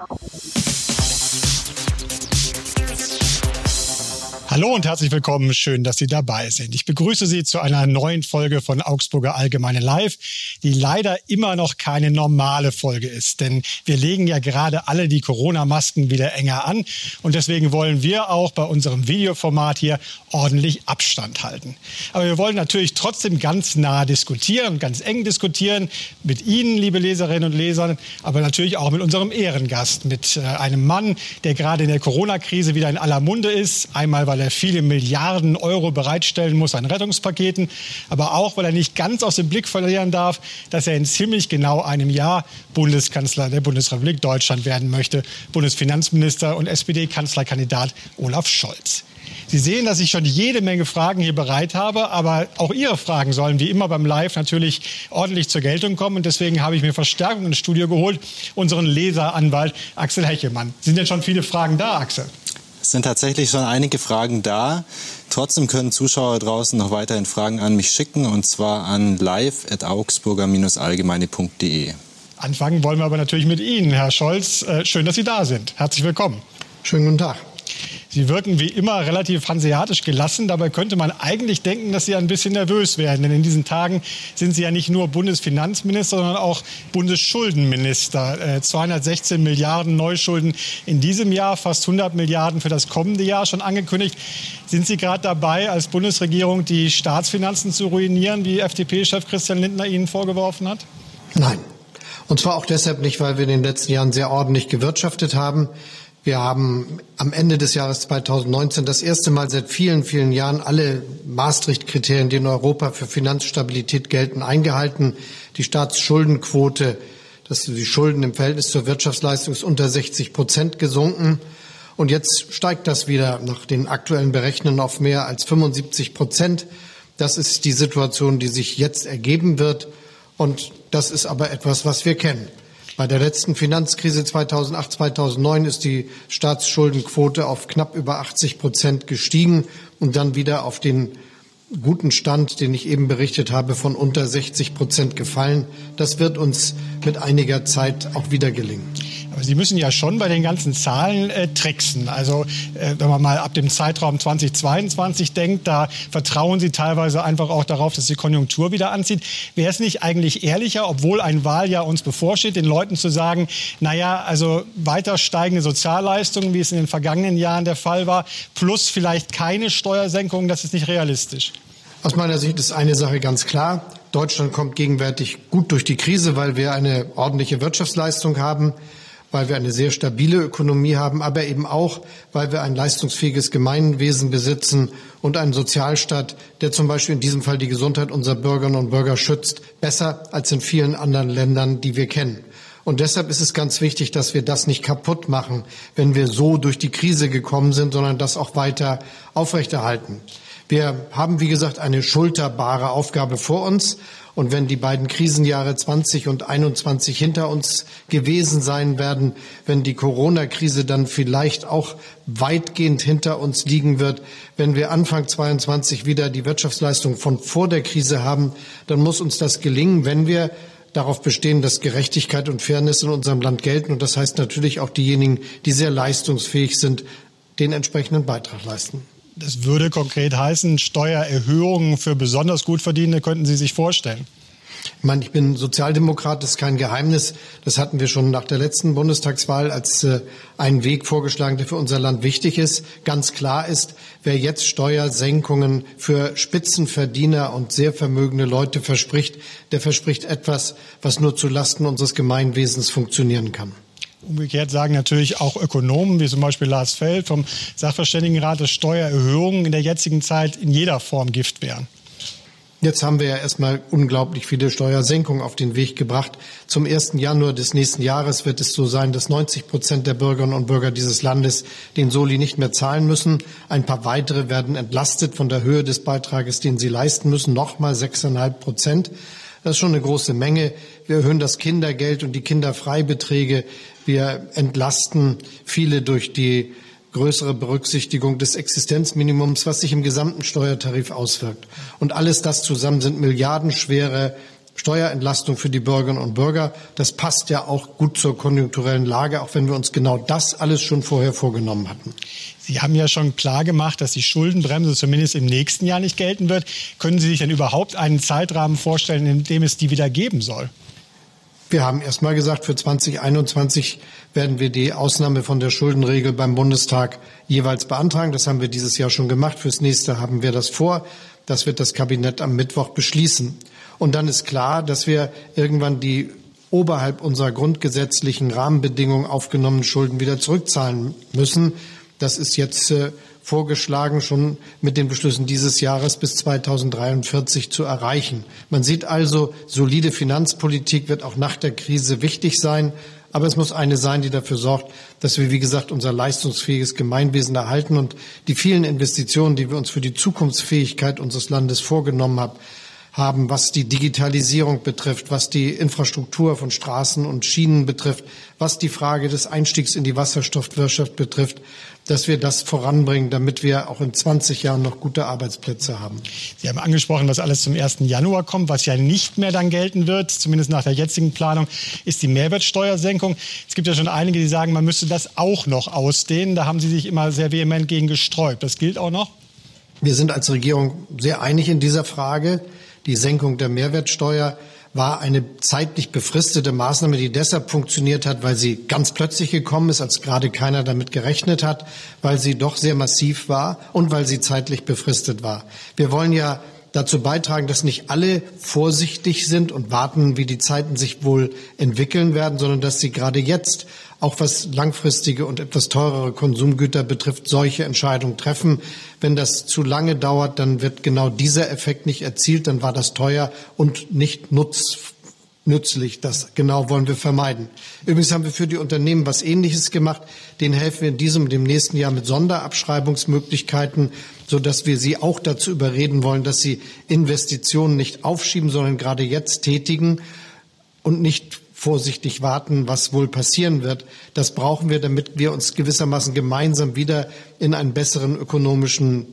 誰ができる? Hallo und herzlich willkommen. Schön, dass Sie dabei sind. Ich begrüße Sie zu einer neuen Folge von Augsburger Allgemeine Live, die leider immer noch keine normale Folge ist. Denn wir legen ja gerade alle die Corona-Masken wieder enger an. Und deswegen wollen wir auch bei unserem Videoformat hier ordentlich Abstand halten. Aber wir wollen natürlich trotzdem ganz nah diskutieren, ganz eng diskutieren mit Ihnen, liebe Leserinnen und Leser, aber natürlich auch mit unserem Ehrengast, mit äh, einem Mann, der gerade in der Corona-Krise wieder in aller Munde ist. Einmal, weil er viele Milliarden Euro bereitstellen muss an Rettungspaketen, aber auch, weil er nicht ganz aus dem Blick verlieren darf, dass er in ziemlich genau einem Jahr Bundeskanzler der Bundesrepublik Deutschland werden möchte, Bundesfinanzminister und SPD-Kanzlerkandidat Olaf Scholz. Sie sehen, dass ich schon jede Menge Fragen hier bereit habe, aber auch Ihre Fragen sollen wie immer beim Live natürlich ordentlich zur Geltung kommen. Und deswegen habe ich mir Verstärkung ins Studio geholt, unseren Leseranwalt Axel Hechemann. Sind denn schon viele Fragen da, Axel? Es sind tatsächlich schon einige Fragen da. Trotzdem können Zuschauer draußen noch weiterhin Fragen an mich schicken und zwar an live.augsburger-allgemeine.de. Anfangen wollen wir aber natürlich mit Ihnen, Herr Scholz. Äh, schön, dass Sie da sind. Herzlich willkommen. Schönen guten Tag. Sie wirken wie immer relativ hanseatisch gelassen. Dabei könnte man eigentlich denken, dass Sie ein bisschen nervös werden. Denn in diesen Tagen sind Sie ja nicht nur Bundesfinanzminister, sondern auch Bundesschuldenminister. 216 äh, Milliarden Neuschulden in diesem Jahr, fast 100 Milliarden für das kommende Jahr schon angekündigt. Sind Sie gerade dabei, als Bundesregierung die Staatsfinanzen zu ruinieren, wie FDP-Chef Christian Lindner Ihnen vorgeworfen hat? Nein. Und zwar auch deshalb nicht, weil wir in den letzten Jahren sehr ordentlich gewirtschaftet haben. Wir haben am Ende des Jahres 2019 das erste Mal seit vielen, vielen Jahren alle Maastricht-Kriterien, die in Europa für Finanzstabilität gelten, eingehalten. Die Staatsschuldenquote, dass die Schulden im Verhältnis zur Wirtschaftsleistung ist unter 60 Prozent gesunken. Und jetzt steigt das wieder nach den aktuellen Berechnungen auf mehr als 75 Prozent. Das ist die Situation, die sich jetzt ergeben wird. Und das ist aber etwas, was wir kennen. Bei der letzten Finanzkrise 2008, 2009 ist die Staatsschuldenquote auf knapp über 80 Prozent gestiegen und dann wieder auf den guten Stand, den ich eben berichtet habe, von unter 60 Prozent gefallen. Das wird uns mit einiger Zeit auch wieder gelingen. Aber Sie müssen ja schon bei den ganzen Zahlen äh, tricksen. Also äh, wenn man mal ab dem Zeitraum 2022 denkt, da vertrauen Sie teilweise einfach auch darauf, dass die Konjunktur wieder anzieht. Wäre es nicht eigentlich ehrlicher, obwohl ein Wahljahr uns bevorsteht, den Leuten zu sagen, naja, also weiter steigende Sozialleistungen, wie es in den vergangenen Jahren der Fall war, plus vielleicht keine Steuersenkungen, das ist nicht realistisch? Aus meiner Sicht ist eine Sache ganz klar. Deutschland kommt gegenwärtig gut durch die Krise, weil wir eine ordentliche Wirtschaftsleistung haben weil wir eine sehr stabile Ökonomie haben, aber eben auch, weil wir ein leistungsfähiges Gemeinwesen besitzen und einen Sozialstaat, der zum Beispiel in diesem Fall die Gesundheit unserer Bürgerinnen und Bürger schützt, besser als in vielen anderen Ländern, die wir kennen. Und deshalb ist es ganz wichtig, dass wir das nicht kaputt machen, wenn wir so durch die Krise gekommen sind, sondern das auch weiter aufrechterhalten. Wir haben, wie gesagt, eine schulterbare Aufgabe vor uns. Und wenn die beiden Krisenjahre 20 und 21 hinter uns gewesen sein werden, wenn die Corona-Krise dann vielleicht auch weitgehend hinter uns liegen wird, wenn wir Anfang 22 wieder die Wirtschaftsleistung von vor der Krise haben, dann muss uns das gelingen, wenn wir darauf bestehen, dass Gerechtigkeit und Fairness in unserem Land gelten. Und das heißt natürlich auch diejenigen, die sehr leistungsfähig sind, den entsprechenden Beitrag leisten. Das würde konkret heißen, Steuererhöhungen für besonders gut Verdienende könnten Sie sich vorstellen. Ich meine, ich bin Sozialdemokrat, das ist kein Geheimnis. Das hatten wir schon nach der letzten Bundestagswahl als äh, einen Weg vorgeschlagen, der für unser Land wichtig ist. Ganz klar ist, wer jetzt Steuersenkungen für Spitzenverdiener und sehr vermögende Leute verspricht, der verspricht etwas, was nur zu Lasten unseres Gemeinwesens funktionieren kann. Umgekehrt sagen natürlich auch Ökonomen, wie zum Beispiel Lars Feld vom Sachverständigenrat, dass Steuererhöhungen in der jetzigen Zeit in jeder Form Gift wären. Jetzt haben wir ja erstmal unglaublich viele Steuersenkungen auf den Weg gebracht. Zum 1. Januar des nächsten Jahres wird es so sein, dass 90 Prozent der Bürgerinnen und Bürger dieses Landes den Soli nicht mehr zahlen müssen. Ein paar weitere werden entlastet von der Höhe des Beitrages, den sie leisten müssen, nochmal 6,5 Prozent. Das ist schon eine große Menge. Wir erhöhen das Kindergeld und die Kinderfreibeträge. Wir entlasten viele durch die größere Berücksichtigung des Existenzminimums, was sich im gesamten Steuertarif auswirkt. Und alles das zusammen sind milliardenschwere Steuerentlastung für die Bürgerinnen und Bürger. Das passt ja auch gut zur konjunkturellen Lage, auch wenn wir uns genau das alles schon vorher vorgenommen hatten. Sie haben ja schon klar gemacht, dass die Schuldenbremse zumindest im nächsten Jahr nicht gelten wird. Können Sie sich denn überhaupt einen Zeitrahmen vorstellen, in dem es die wieder geben soll? Wir haben erst mal gesagt, für 2021 werden wir die Ausnahme von der Schuldenregel beim Bundestag jeweils beantragen. Das haben wir dieses Jahr schon gemacht. Fürs nächste haben wir das vor. Das wird das Kabinett am Mittwoch beschließen. Und dann ist klar, dass wir irgendwann die oberhalb unserer grundgesetzlichen Rahmenbedingungen aufgenommenen Schulden wieder zurückzahlen müssen. Das ist jetzt äh, vorgeschlagen, schon mit den Beschlüssen dieses Jahres bis 2043 zu erreichen. Man sieht also, solide Finanzpolitik wird auch nach der Krise wichtig sein. Aber es muss eine sein, die dafür sorgt, dass wir, wie gesagt, unser leistungsfähiges Gemeinwesen erhalten und die vielen Investitionen, die wir uns für die Zukunftsfähigkeit unseres Landes vorgenommen haben, haben, was die Digitalisierung betrifft, was die Infrastruktur von Straßen und Schienen betrifft, was die Frage des Einstiegs in die Wasserstoffwirtschaft betrifft, dass wir das voranbringen, damit wir auch in 20 Jahren noch gute Arbeitsplätze haben. Sie haben angesprochen, was alles zum 1. Januar kommt, was ja nicht mehr dann gelten wird, zumindest nach der jetzigen Planung, ist die Mehrwertsteuersenkung. Es gibt ja schon einige, die sagen, man müsste das auch noch ausdehnen. Da haben Sie sich immer sehr vehement gegen gesträubt. Das gilt auch noch? Wir sind als Regierung sehr einig in dieser Frage. Die Senkung der Mehrwertsteuer war eine zeitlich befristete Maßnahme, die deshalb funktioniert hat, weil sie ganz plötzlich gekommen ist, als gerade keiner damit gerechnet hat, weil sie doch sehr massiv war und weil sie zeitlich befristet war. Wir wollen ja dazu beitragen, dass nicht alle vorsichtig sind und warten, wie die Zeiten sich wohl entwickeln werden, sondern dass sie gerade jetzt auch was langfristige und etwas teurere Konsumgüter betrifft, solche Entscheidungen treffen. Wenn das zu lange dauert, dann wird genau dieser Effekt nicht erzielt, dann war das teuer und nicht nutz, nützlich. Das genau wollen wir vermeiden. Übrigens haben wir für die Unternehmen was Ähnliches gemacht. Den helfen wir in diesem und dem nächsten Jahr mit Sonderabschreibungsmöglichkeiten, sodass wir sie auch dazu überreden wollen, dass sie Investitionen nicht aufschieben, sondern gerade jetzt tätigen und nicht vorsichtig warten, was wohl passieren wird. Das brauchen wir, damit wir uns gewissermaßen gemeinsam wieder in einen besseren ökonomischen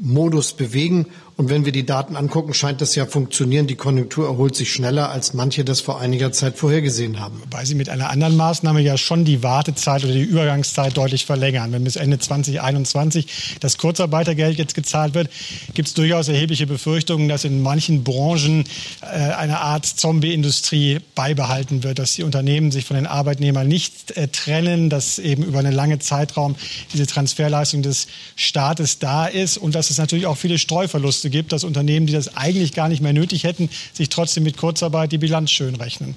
Modus bewegen. Und wenn wir die Daten angucken, scheint das ja funktionieren. Die Konjunktur erholt sich schneller, als manche das vor einiger Zeit vorhergesehen haben. Weil Sie mit einer anderen Maßnahme ja schon die Wartezeit oder die Übergangszeit deutlich verlängern. Wenn bis Ende 2021 das Kurzarbeitergeld jetzt gezahlt wird, gibt es durchaus erhebliche Befürchtungen, dass in manchen Branchen äh, eine Art Zombie-Industrie beibehalten wird, dass die Unternehmen sich von den Arbeitnehmern nicht äh, trennen, dass eben über einen langen Zeitraum diese Transferleistung des Staates da ist und dass es natürlich auch viele Streuverluste Verluste gibt, dass Unternehmen, die das eigentlich gar nicht mehr nötig hätten, sich trotzdem mit Kurzarbeit die Bilanz schön rechnen.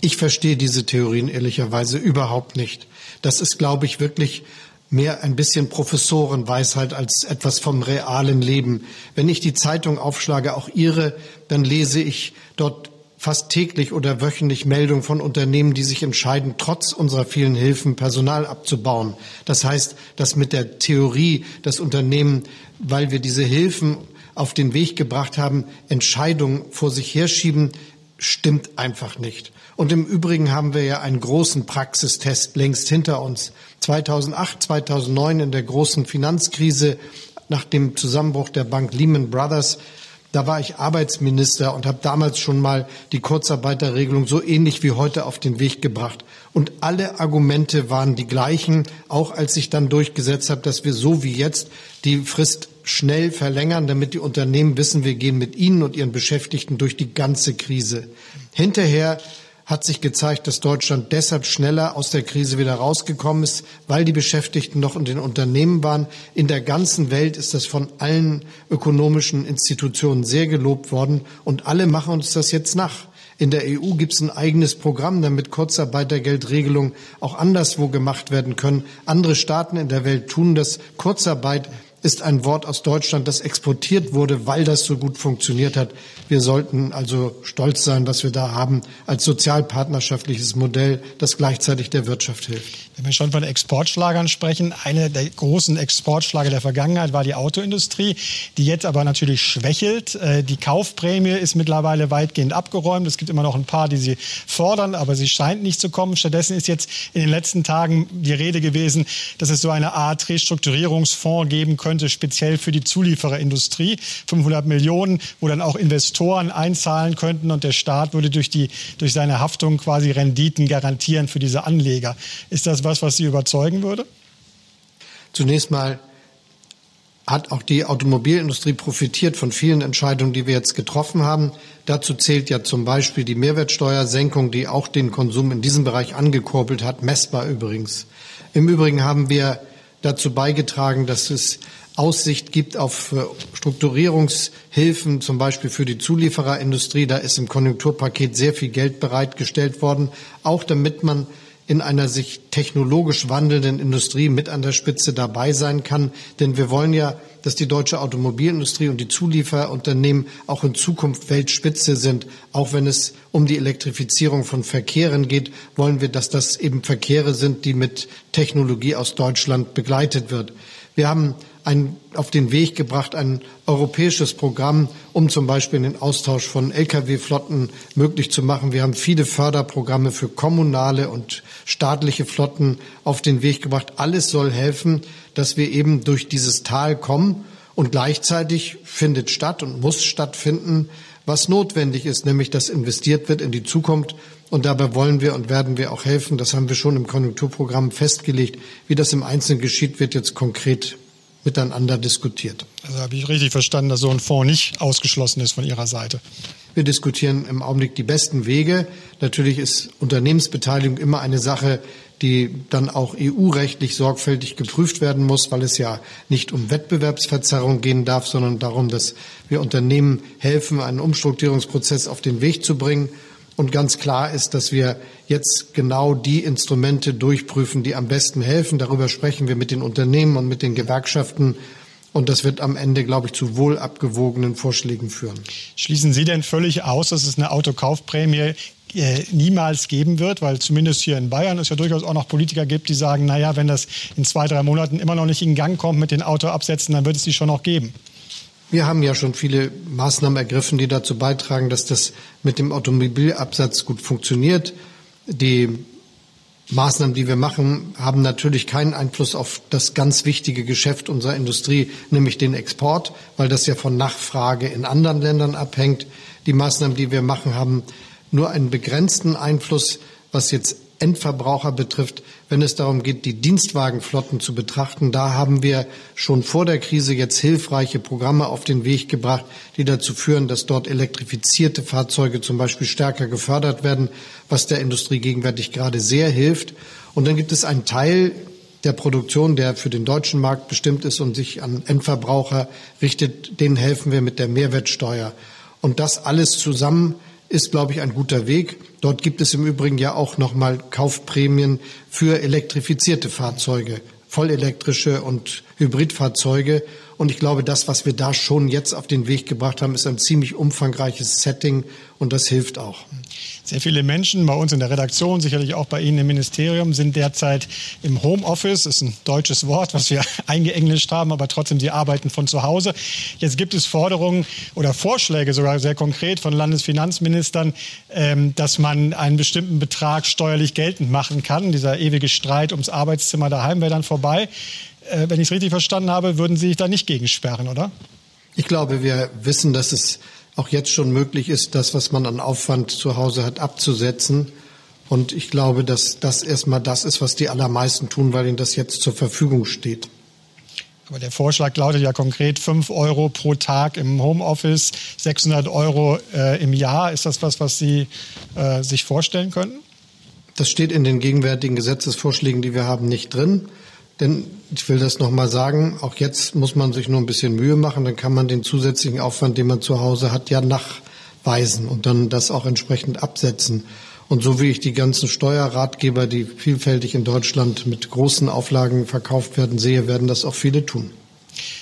Ich verstehe diese Theorien ehrlicherweise überhaupt nicht. Das ist, glaube ich, wirklich mehr ein bisschen Professorenweisheit als etwas vom realen Leben. Wenn ich die Zeitung aufschlage, auch Ihre, dann lese ich dort fast täglich oder wöchentlich Meldungen von Unternehmen, die sich entscheiden, trotz unserer vielen Hilfen Personal abzubauen. Das heißt, dass mit der Theorie, dass Unternehmen, weil wir diese Hilfen auf den Weg gebracht haben, Entscheidungen vor sich herschieben, stimmt einfach nicht. Und im Übrigen haben wir ja einen großen Praxistest längst hinter uns. 2008, 2009 in der großen Finanzkrise nach dem Zusammenbruch der Bank Lehman Brothers da war ich Arbeitsminister und habe damals schon mal die Kurzarbeiterregelung so ähnlich wie heute auf den Weg gebracht. Und alle Argumente waren die gleichen, auch als ich dann durchgesetzt habe, dass wir so wie jetzt die Frist schnell verlängern, damit die Unternehmen wissen, wir gehen mit ihnen und ihren Beschäftigten durch die ganze Krise. Hinterher hat sich gezeigt, dass Deutschland deshalb schneller aus der Krise wieder rausgekommen ist, weil die Beschäftigten noch in den Unternehmen waren. In der ganzen Welt ist das von allen ökonomischen Institutionen sehr gelobt worden und alle machen uns das jetzt nach. In der EU gibt es ein eigenes Programm, damit Kurzarbeitergeldregelungen auch anderswo gemacht werden können. Andere Staaten in der Welt tun das. Kurzarbeit ist ein Wort aus Deutschland, das exportiert wurde, weil das so gut funktioniert hat. Wir sollten also stolz sein, was wir da haben als sozialpartnerschaftliches Modell, das gleichzeitig der Wirtschaft hilft. Wenn wir schon von Exportschlagern sprechen, eine der großen Exportschlager der Vergangenheit war die Autoindustrie, die jetzt aber natürlich schwächelt. Äh, die Kaufprämie ist mittlerweile weitgehend abgeräumt. Es gibt immer noch ein paar, die sie fordern, aber sie scheint nicht zu kommen. Stattdessen ist jetzt in den letzten Tagen die Rede gewesen, dass es so eine Art Restrukturierungsfonds geben könnte könnte, speziell für die Zuliefererindustrie. 500 Millionen, wo dann auch Investoren einzahlen könnten und der Staat würde durch, die, durch seine Haftung quasi Renditen garantieren für diese Anleger. Ist das was, was Sie überzeugen würde? Zunächst mal hat auch die Automobilindustrie profitiert von vielen Entscheidungen, die wir jetzt getroffen haben. Dazu zählt ja zum Beispiel die Mehrwertsteuersenkung, die auch den Konsum in diesem Bereich angekurbelt hat, messbar übrigens. Im Übrigen haben wir dazu beigetragen, dass es Aussicht gibt auf äh, Strukturierungshilfen, zum Beispiel für die Zuliefererindustrie. Da ist im Konjunkturpaket sehr viel Geld bereitgestellt worden, auch damit man in einer sich technologisch wandelnden Industrie mit an der Spitze dabei sein kann. Denn wir wollen ja, dass die deutsche Automobilindustrie und die Zulieferunternehmen auch in Zukunft Weltspitze sind. Auch wenn es um die Elektrifizierung von Verkehren geht, wollen wir, dass das eben Verkehre sind, die mit Technologie aus Deutschland begleitet wird. Wir haben ein, auf den Weg gebracht, ein europäisches Programm, um zum Beispiel den Austausch von Lkw-Flotten möglich zu machen. Wir haben viele Förderprogramme für kommunale und staatliche Flotten auf den Weg gebracht. Alles soll helfen, dass wir eben durch dieses Tal kommen. Und gleichzeitig findet statt und muss stattfinden, was notwendig ist, nämlich dass investiert wird in die Zukunft. Und dabei wollen wir und werden wir auch helfen. Das haben wir schon im Konjunkturprogramm festgelegt. Wie das im Einzelnen geschieht, wird jetzt konkret miteinander diskutiert. Also habe ich richtig verstanden, dass so ein Fonds nicht ausgeschlossen ist von Ihrer Seite. Wir diskutieren im Augenblick die besten Wege. Natürlich ist Unternehmensbeteiligung immer eine Sache, die dann auch EU-rechtlich sorgfältig geprüft werden muss, weil es ja nicht um Wettbewerbsverzerrung gehen darf, sondern darum, dass wir Unternehmen helfen, einen Umstrukturierungsprozess auf den Weg zu bringen. Und ganz klar ist, dass wir jetzt genau die Instrumente durchprüfen, die am besten helfen. Darüber sprechen wir mit den Unternehmen und mit den Gewerkschaften. Und das wird am Ende, glaube ich, zu wohl abgewogenen Vorschlägen führen. Schließen Sie denn völlig aus, dass es eine Autokaufprämie äh, niemals geben wird, weil zumindest hier in Bayern es ja durchaus auch noch Politiker gibt, die sagen, naja, wenn das in zwei, drei Monaten immer noch nicht in Gang kommt mit den Autoabsätzen, dann wird es die schon noch geben. Wir haben ja schon viele Maßnahmen ergriffen, die dazu beitragen, dass das mit dem Automobilabsatz gut funktioniert. Die Maßnahmen, die wir machen, haben natürlich keinen Einfluss auf das ganz wichtige Geschäft unserer Industrie, nämlich den Export, weil das ja von Nachfrage in anderen Ländern abhängt. Die Maßnahmen, die wir machen, haben nur einen begrenzten Einfluss, was jetzt Endverbraucher betrifft, wenn es darum geht, die Dienstwagenflotten zu betrachten. Da haben wir schon vor der Krise jetzt hilfreiche Programme auf den Weg gebracht, die dazu führen, dass dort elektrifizierte Fahrzeuge zum Beispiel stärker gefördert werden, was der Industrie gegenwärtig gerade sehr hilft. Und dann gibt es einen Teil der Produktion, der für den deutschen Markt bestimmt ist und sich an Endverbraucher richtet, denen helfen wir mit der Mehrwertsteuer. Und das alles zusammen ist, glaube ich, ein guter Weg. Dort gibt es im Übrigen ja auch nochmal Kaufprämien für elektrifizierte Fahrzeuge, vollelektrische und Hybridfahrzeuge. Und ich glaube, das, was wir da schon jetzt auf den Weg gebracht haben, ist ein ziemlich umfangreiches Setting und das hilft auch. Sehr viele Menschen bei uns in der Redaktion, sicherlich auch bei Ihnen im Ministerium, sind derzeit im Homeoffice. Ist ein deutsches Wort, was wir eingeenglischt haben, aber trotzdem, sie arbeiten von zu Hause. Jetzt gibt es Forderungen oder Vorschläge sogar sehr konkret von Landesfinanzministern, ähm, dass man einen bestimmten Betrag steuerlich geltend machen kann. Dieser ewige Streit ums Arbeitszimmer daheim wäre dann vorbei. Äh, wenn ich es richtig verstanden habe, würden Sie sich da nicht gegen sperren, oder? Ich glaube, wir wissen, dass es auch jetzt schon möglich ist, das, was man an Aufwand zu Hause hat, abzusetzen. Und ich glaube, dass das erstmal das ist, was die allermeisten tun, weil ihnen das jetzt zur Verfügung steht. Aber der Vorschlag lautet ja konkret 5 Euro pro Tag im Homeoffice, 600 Euro äh, im Jahr. Ist das was, was Sie äh, sich vorstellen könnten? Das steht in den gegenwärtigen Gesetzesvorschlägen, die wir haben, nicht drin. Denn ich will das nochmal sagen, auch jetzt muss man sich nur ein bisschen Mühe machen, dann kann man den zusätzlichen Aufwand, den man zu Hause hat, ja nachweisen und dann das auch entsprechend absetzen. Und so wie ich die ganzen Steuerratgeber, die vielfältig in Deutschland mit großen Auflagen verkauft werden, sehe, werden das auch viele tun.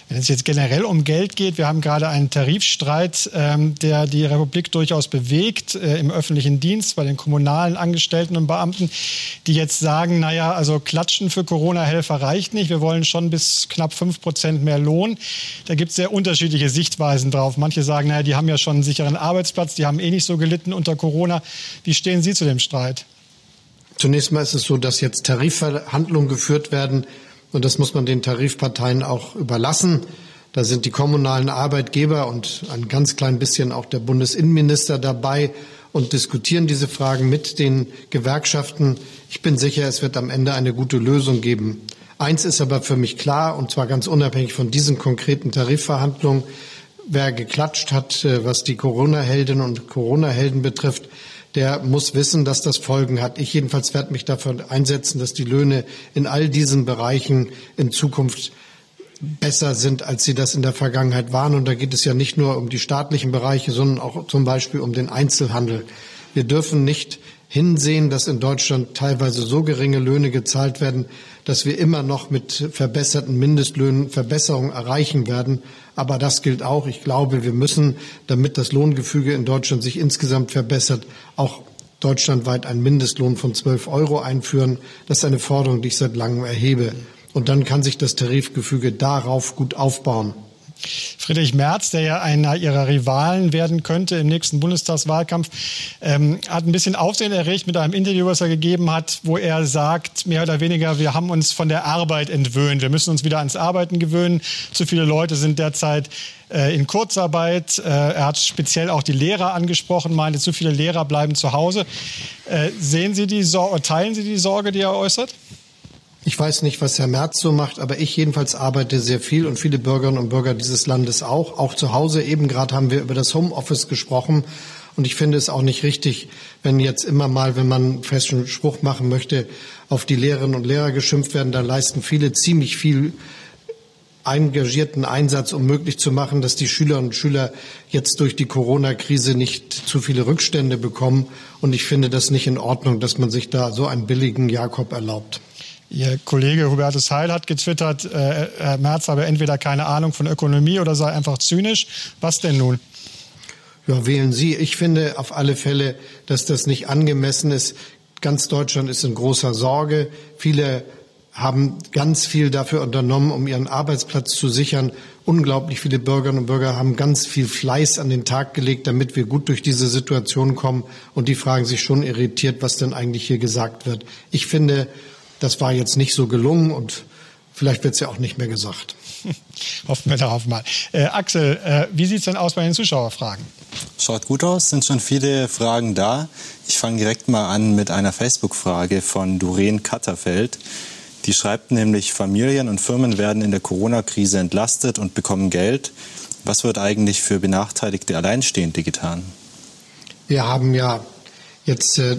Wenn es jetzt generell um Geld geht, wir haben gerade einen Tarifstreit, ähm, der die Republik durchaus bewegt äh, im öffentlichen Dienst bei den kommunalen Angestellten und Beamten, die jetzt sagen, naja, also Klatschen für Corona-Helfer reicht nicht. Wir wollen schon bis knapp fünf Prozent mehr Lohn. Da gibt es sehr unterschiedliche Sichtweisen drauf. Manche sagen, naja, die haben ja schon einen sicheren Arbeitsplatz, die haben eh nicht so gelitten unter Corona. Wie stehen Sie zu dem Streit? Zunächst mal ist es so, dass jetzt Tarifverhandlungen geführt werden Und das muss man den Tarifparteien auch überlassen. Da sind die kommunalen Arbeitgeber und ein ganz klein bisschen auch der Bundesinnenminister dabei und diskutieren diese Fragen mit den Gewerkschaften. Ich bin sicher, es wird am Ende eine gute Lösung geben. Eins ist aber für mich klar, und zwar ganz unabhängig von diesen konkreten Tarifverhandlungen. Wer geklatscht hat, äh, was die Corona-Heldinnen und Corona-Helden betrifft, der muss wissen, dass das Folgen hat. Ich jedenfalls werde mich dafür einsetzen, dass die Löhne in all diesen Bereichen in Zukunft besser sind, als sie das in der Vergangenheit waren. Und da geht es ja nicht nur um die staatlichen Bereiche, sondern auch zum Beispiel um den Einzelhandel. Wir dürfen nicht hinsehen, dass in Deutschland teilweise so geringe Löhne gezahlt werden, dass wir immer noch mit verbesserten Mindestlöhnen Verbesserungen erreichen werden. Aber das gilt auch. Ich glaube, wir müssen, damit das Lohngefüge in Deutschland sich insgesamt verbessert, auch deutschlandweit einen Mindestlohn von 12 Euro einführen. Das ist eine Forderung, die ich seit langem erhebe. Und dann kann sich das Tarifgefüge darauf gut aufbauen. Friedrich Merz, der ja einer ihrer Rivalen werden könnte im nächsten Bundestagswahlkampf, ähm, hat ein bisschen Aufsehen erregt mit einem Interview, was er gegeben hat, wo er sagt, mehr oder weniger, wir haben uns von der Arbeit entwöhnt. Wir müssen uns wieder ans Arbeiten gewöhnen. Zu viele Leute sind derzeit äh, in Kurzarbeit. Äh, er hat speziell auch die Lehrer angesprochen, meinte, zu viele Lehrer bleiben zu Hause. Äh, sehen Sie die Sorge, teilen Sie die Sorge, die er äußert? Ich weiß nicht, was Herr Merz so macht, aber ich jedenfalls arbeite sehr viel und viele Bürgerinnen und Bürger dieses Landes auch. Auch zu Hause eben gerade haben wir über das Homeoffice gesprochen. Und ich finde es auch nicht richtig, wenn jetzt immer mal, wenn man einen festen Spruch machen möchte, auf die Lehrerinnen und Lehrer geschimpft werden. Da leisten viele ziemlich viel engagierten Einsatz, um möglich zu machen, dass die Schülerinnen und Schüler jetzt durch die Corona-Krise nicht zu viele Rückstände bekommen. Und ich finde das nicht in Ordnung, dass man sich da so einen billigen Jakob erlaubt. Ihr Kollege Hubertus Heil hat getwittert, äh, Herr Merz habe entweder keine Ahnung von Ökonomie oder sei einfach zynisch. Was denn nun? Ja, wählen Sie. Ich finde auf alle Fälle, dass das nicht angemessen ist. Ganz Deutschland ist in großer Sorge. Viele haben ganz viel dafür unternommen, um ihren Arbeitsplatz zu sichern. Unglaublich viele Bürgerinnen und Bürger haben ganz viel Fleiß an den Tag gelegt, damit wir gut durch diese Situation kommen. Und die fragen sich schon irritiert, was denn eigentlich hier gesagt wird. Ich finde, das war jetzt nicht so gelungen und vielleicht wird es ja auch nicht mehr gesagt. Hoffen wir darauf mal. Äh, Axel, äh, wie sieht es denn aus bei den Zuschauerfragen? Schaut gut aus, sind schon viele Fragen da. Ich fange direkt mal an mit einer Facebook-Frage von Doreen Katterfeld. Die schreibt nämlich, Familien und Firmen werden in der Corona-Krise entlastet und bekommen Geld. Was wird eigentlich für benachteiligte Alleinstehende getan? Wir haben ja jetzt äh,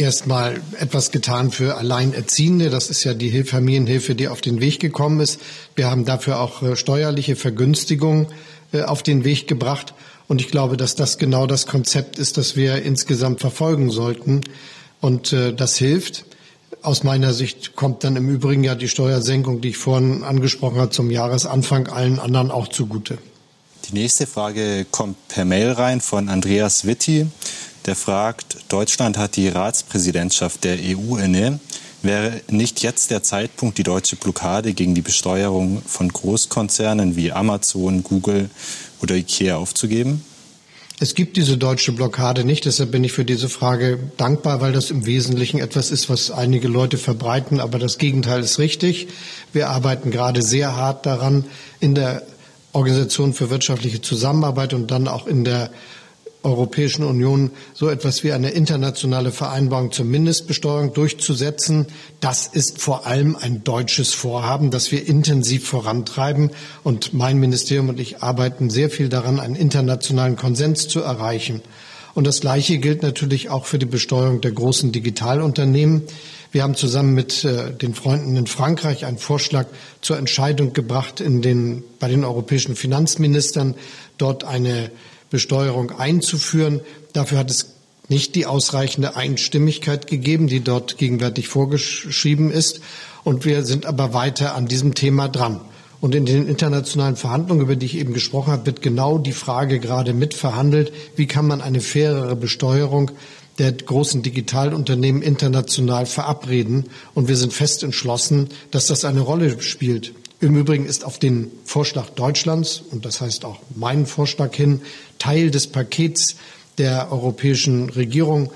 erstmal etwas getan für Alleinerziehende. Das ist ja die Familienhilfe, die auf den Weg gekommen ist. Wir haben dafür auch äh, steuerliche Vergünstigungen äh, auf den Weg gebracht. Und ich glaube, dass das genau das Konzept ist, das wir insgesamt verfolgen sollten. Und äh, das hilft. Aus meiner Sicht kommt dann im Übrigen ja die Steuersenkung, die ich vorhin angesprochen habe, zum Jahresanfang allen anderen auch zugute. Die nächste Frage kommt per Mail rein von Andreas Witti der fragt, Deutschland hat die Ratspräsidentschaft der EU inne. Wäre nicht jetzt der Zeitpunkt, die deutsche Blockade gegen die Besteuerung von Großkonzernen wie Amazon, Google oder Ikea aufzugeben? Es gibt diese deutsche Blockade nicht. Deshalb bin ich für diese Frage dankbar, weil das im Wesentlichen etwas ist, was einige Leute verbreiten. Aber das Gegenteil ist richtig. Wir arbeiten gerade sehr hart daran, in der Organisation für wirtschaftliche Zusammenarbeit und dann auch in der Europäischen Union so etwas wie eine internationale Vereinbarung zur Mindestbesteuerung durchzusetzen. Das ist vor allem ein deutsches Vorhaben, das wir intensiv vorantreiben. Und mein Ministerium und ich arbeiten sehr viel daran, einen internationalen Konsens zu erreichen. Und das Gleiche gilt natürlich auch für die Besteuerung der großen Digitalunternehmen. Wir haben zusammen mit äh, den Freunden in Frankreich einen Vorschlag zur Entscheidung gebracht in den, bei den europäischen Finanzministern, dort eine Besteuerung einzuführen. Dafür hat es nicht die ausreichende Einstimmigkeit gegeben, die dort gegenwärtig vorgeschrieben ist. Und wir sind aber weiter an diesem Thema dran. Und in den internationalen Verhandlungen, über die ich eben gesprochen habe, wird genau die Frage gerade mitverhandelt, wie kann man eine fairere Besteuerung der großen Digitalunternehmen international verabreden. Und wir sind fest entschlossen, dass das eine Rolle spielt. Im Übrigen ist auf den Vorschlag Deutschlands, und das heißt auch meinen Vorschlag hin, Teil des Pakets der europäischen Regierung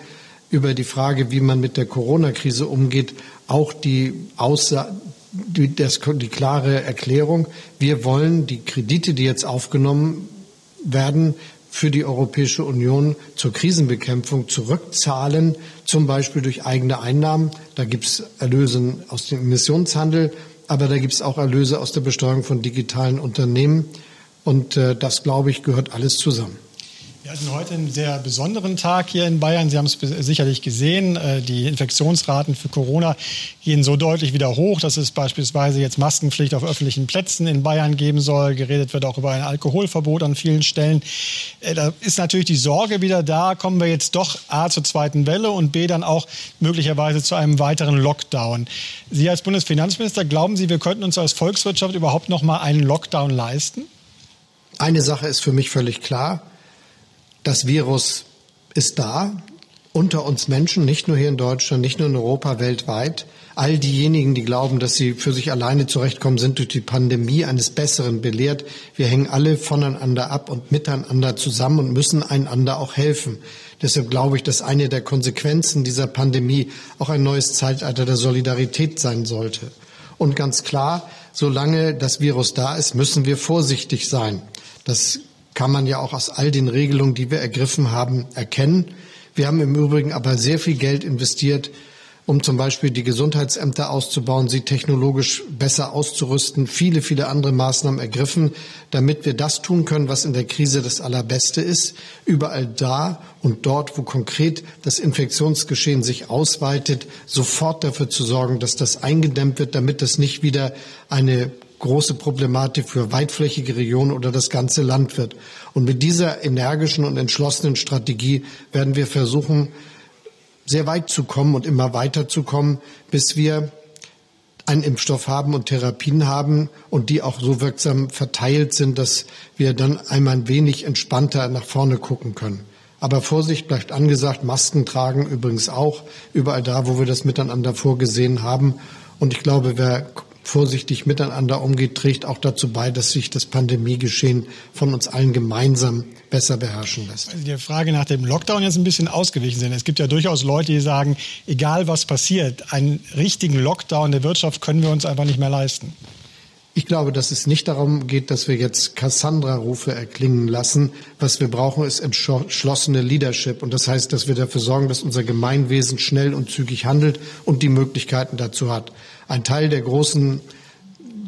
über die Frage, wie man mit der Corona-Krise umgeht, auch die, Aussa die, das, die klare Erklärung, wir wollen die Kredite, die jetzt aufgenommen werden, für die Europäische Union zur Krisenbekämpfung zurückzahlen, zum Beispiel durch eigene Einnahmen. Da gibt es Erlöse aus dem Emissionshandel, aber da gibt es auch Erlöse aus der Besteuerung von digitalen Unternehmen. Und äh, das, glaube ich, gehört alles zusammen. Wir hatten heute einen sehr besonderen Tag hier in Bayern. Sie haben es sicherlich gesehen. Äh, die Infektionsraten für Corona gehen so deutlich wieder hoch, dass es beispielsweise jetzt Maskenpflicht auf öffentlichen Plätzen in Bayern geben soll. Geredet wird auch über ein Alkoholverbot an vielen Stellen. Äh, da ist natürlich die Sorge wieder da, kommen wir jetzt doch A zur zweiten Welle und B dann auch möglicherweise zu einem weiteren Lockdown. Sie als Bundesfinanzminister, glauben Sie, wir könnten uns als Volkswirtschaft überhaupt noch mal einen Lockdown leisten? Eine Sache ist für mich völlig klar das Virus ist da, unter uns Menschen, nicht nur hier in Deutschland, nicht nur in Europa, weltweit. All diejenigen, die glauben, dass sie für sich alleine zurechtkommen, sind durch die Pandemie eines Besseren belehrt. Wir hängen alle voneinander ab und miteinander zusammen und müssen einander auch helfen. Deshalb glaube ich, dass eine der Konsequenzen dieser Pandemie auch ein neues Zeitalter der Solidarität sein sollte. Und ganz klar, solange das Virus da ist, müssen wir vorsichtig sein. Das kann man ja auch aus all den Regelungen, die wir ergriffen haben, erkennen. Wir haben im Übrigen aber sehr viel Geld investiert, um zum Beispiel die Gesundheitsämter auszubauen, sie technologisch besser auszurüsten, viele, viele andere Maßnahmen ergriffen, damit wir das tun können, was in der Krise das Allerbeste ist, überall da und dort, wo konkret das Infektionsgeschehen sich ausweitet, sofort dafür zu sorgen, dass das eingedämmt wird, damit das nicht wieder eine große Problematik für weitflächige Regionen oder das ganze Land wird. Und mit dieser energischen und entschlossenen Strategie werden wir versuchen, sehr weit zu kommen und immer weiter zu kommen, bis wir einen Impfstoff haben und Therapien haben und die auch so wirksam verteilt sind, dass wir dann einmal ein wenig entspannter nach vorne gucken können. Aber Vorsicht bleibt angesagt, Masken tragen übrigens auch überall da, wo wir das miteinander vorgesehen haben. Und ich glaube, wer vorsichtig miteinander umgeht, trägt auch dazu bei, dass sich das Pandemiegeschehen von uns allen gemeinsam besser beherrschen lässt. Also die Frage nach dem Lockdown jetzt ein bisschen ausgewichen sind. Es gibt ja durchaus Leute, die sagen, egal was passiert, einen richtigen Lockdown der Wirtschaft können wir uns einfach nicht mehr leisten. Ich glaube, dass es nicht darum geht, dass wir jetzt Cassandra-Rufe erklingen lassen. Was wir brauchen, ist entschlossene Leadership. Und das heißt, dass wir dafür sorgen, dass unser Gemeinwesen schnell und zügig handelt und die Möglichkeiten dazu hat. Ein Teil der großen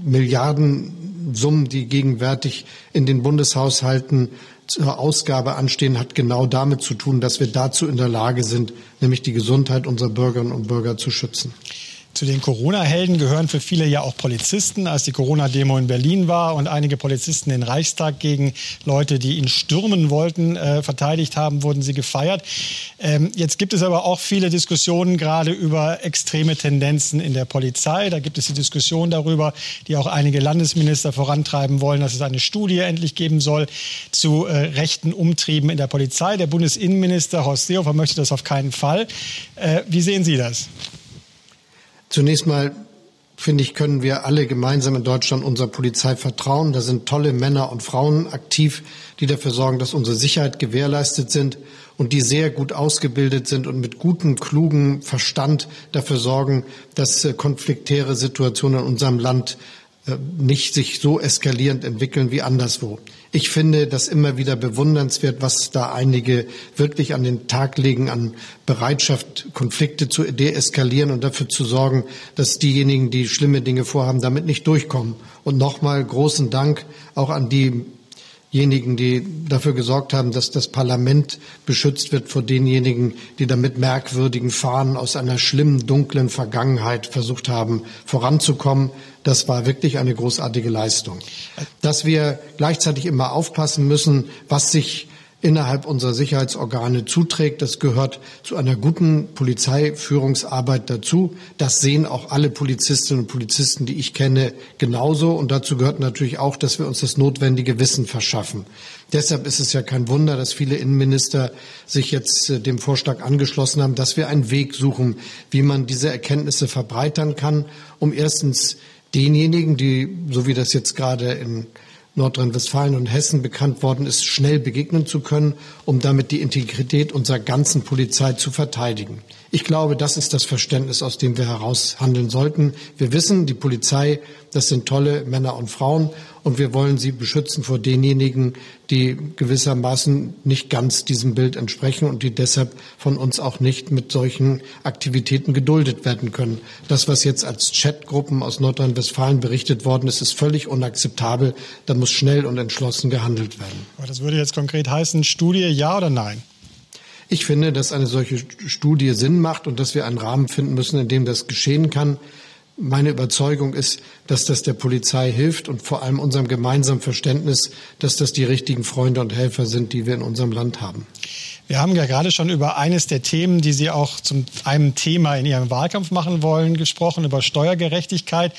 Milliardensummen, die gegenwärtig in den Bundeshaushalten zur Ausgabe anstehen, hat genau damit zu tun, dass wir dazu in der Lage sind, nämlich die Gesundheit unserer Bürgerinnen und Bürger zu schützen. Zu den Corona-Helden gehören für viele ja auch Polizisten. Als die Corona-Demo in Berlin war und einige Polizisten den Reichstag gegen Leute, die ihn stürmen wollten, äh, verteidigt haben, wurden sie gefeiert. Ähm, jetzt gibt es aber auch viele Diskussionen gerade über extreme Tendenzen in der Polizei. Da gibt es die Diskussion darüber, die auch einige Landesminister vorantreiben wollen, dass es eine Studie endlich geben soll zu äh, rechten Umtrieben in der Polizei. Der Bundesinnenminister Horst Seehofer möchte das auf keinen Fall. Äh, wie sehen Sie das? Zunächst mal finde ich, können wir alle gemeinsam in Deutschland unserer Polizei vertrauen. Da sind tolle Männer und Frauen aktiv, die dafür sorgen, dass unsere Sicherheit gewährleistet sind und die sehr gut ausgebildet sind und mit gutem, klugen Verstand dafür sorgen, dass äh, konfliktäre Situationen in unserem Land äh, nicht sich so eskalierend entwickeln wie anderswo. Ich finde das immer wieder bewundernswert, was da einige wirklich an den Tag legen, an Bereitschaft, Konflikte zu deeskalieren und dafür zu sorgen, dass diejenigen, die schlimme Dinge vorhaben, damit nicht durchkommen. Und nochmal großen Dank auch an die diejenigen, die dafür gesorgt haben, dass das Parlament beschützt wird vor denjenigen, die damit merkwürdigen Fahnen aus einer schlimmen, dunklen Vergangenheit versucht haben, voranzukommen. Das war wirklich eine großartige Leistung. Dass wir gleichzeitig immer aufpassen müssen, was sich innerhalb unserer Sicherheitsorgane zuträgt. Das gehört zu einer guten Polizeiführungsarbeit dazu. Das sehen auch alle Polizistinnen und Polizisten, die ich kenne, genauso. Und dazu gehört natürlich auch, dass wir uns das notwendige Wissen verschaffen. Deshalb ist es ja kein Wunder, dass viele Innenminister sich jetzt äh, dem Vorschlag angeschlossen haben, dass wir einen Weg suchen, wie man diese Erkenntnisse verbreitern kann, um erstens denjenigen, die, so wie das jetzt gerade in Nordrhein-Westfalen und Hessen bekannt worden ist, schnell begegnen zu können, um damit die Integrität unserer ganzen Polizei zu verteidigen. Ich glaube, das ist das Verständnis, aus dem wir heraus handeln sollten. Wir wissen, die Polizei, das sind tolle Männer und Frauen und wir wollen sie beschützen vor denjenigen, die gewissermaßen nicht ganz diesem Bild entsprechen und die deshalb von uns auch nicht mit solchen Aktivitäten geduldet werden können. Das, was jetzt als Chatgruppen aus Nordrhein-Westfalen berichtet worden ist, ist völlig unakzeptabel. Da muss schnell und entschlossen gehandelt werden. Aber das würde jetzt konkret heißen, Studie ja oder nein? Ich finde, dass eine solche Studie Sinn macht und dass wir einen Rahmen finden müssen, in dem das geschehen kann. Meine Überzeugung ist, dass das der Polizei hilft und vor allem unserem gemeinsamen Verständnis, dass das die richtigen Freunde und Helfer sind, die wir in unserem Land haben. Wir haben ja gerade schon über eines der Themen, die Sie auch zum einem Thema in Ihrem Wahlkampf machen wollen, gesprochen, über Steuergerechtigkeit.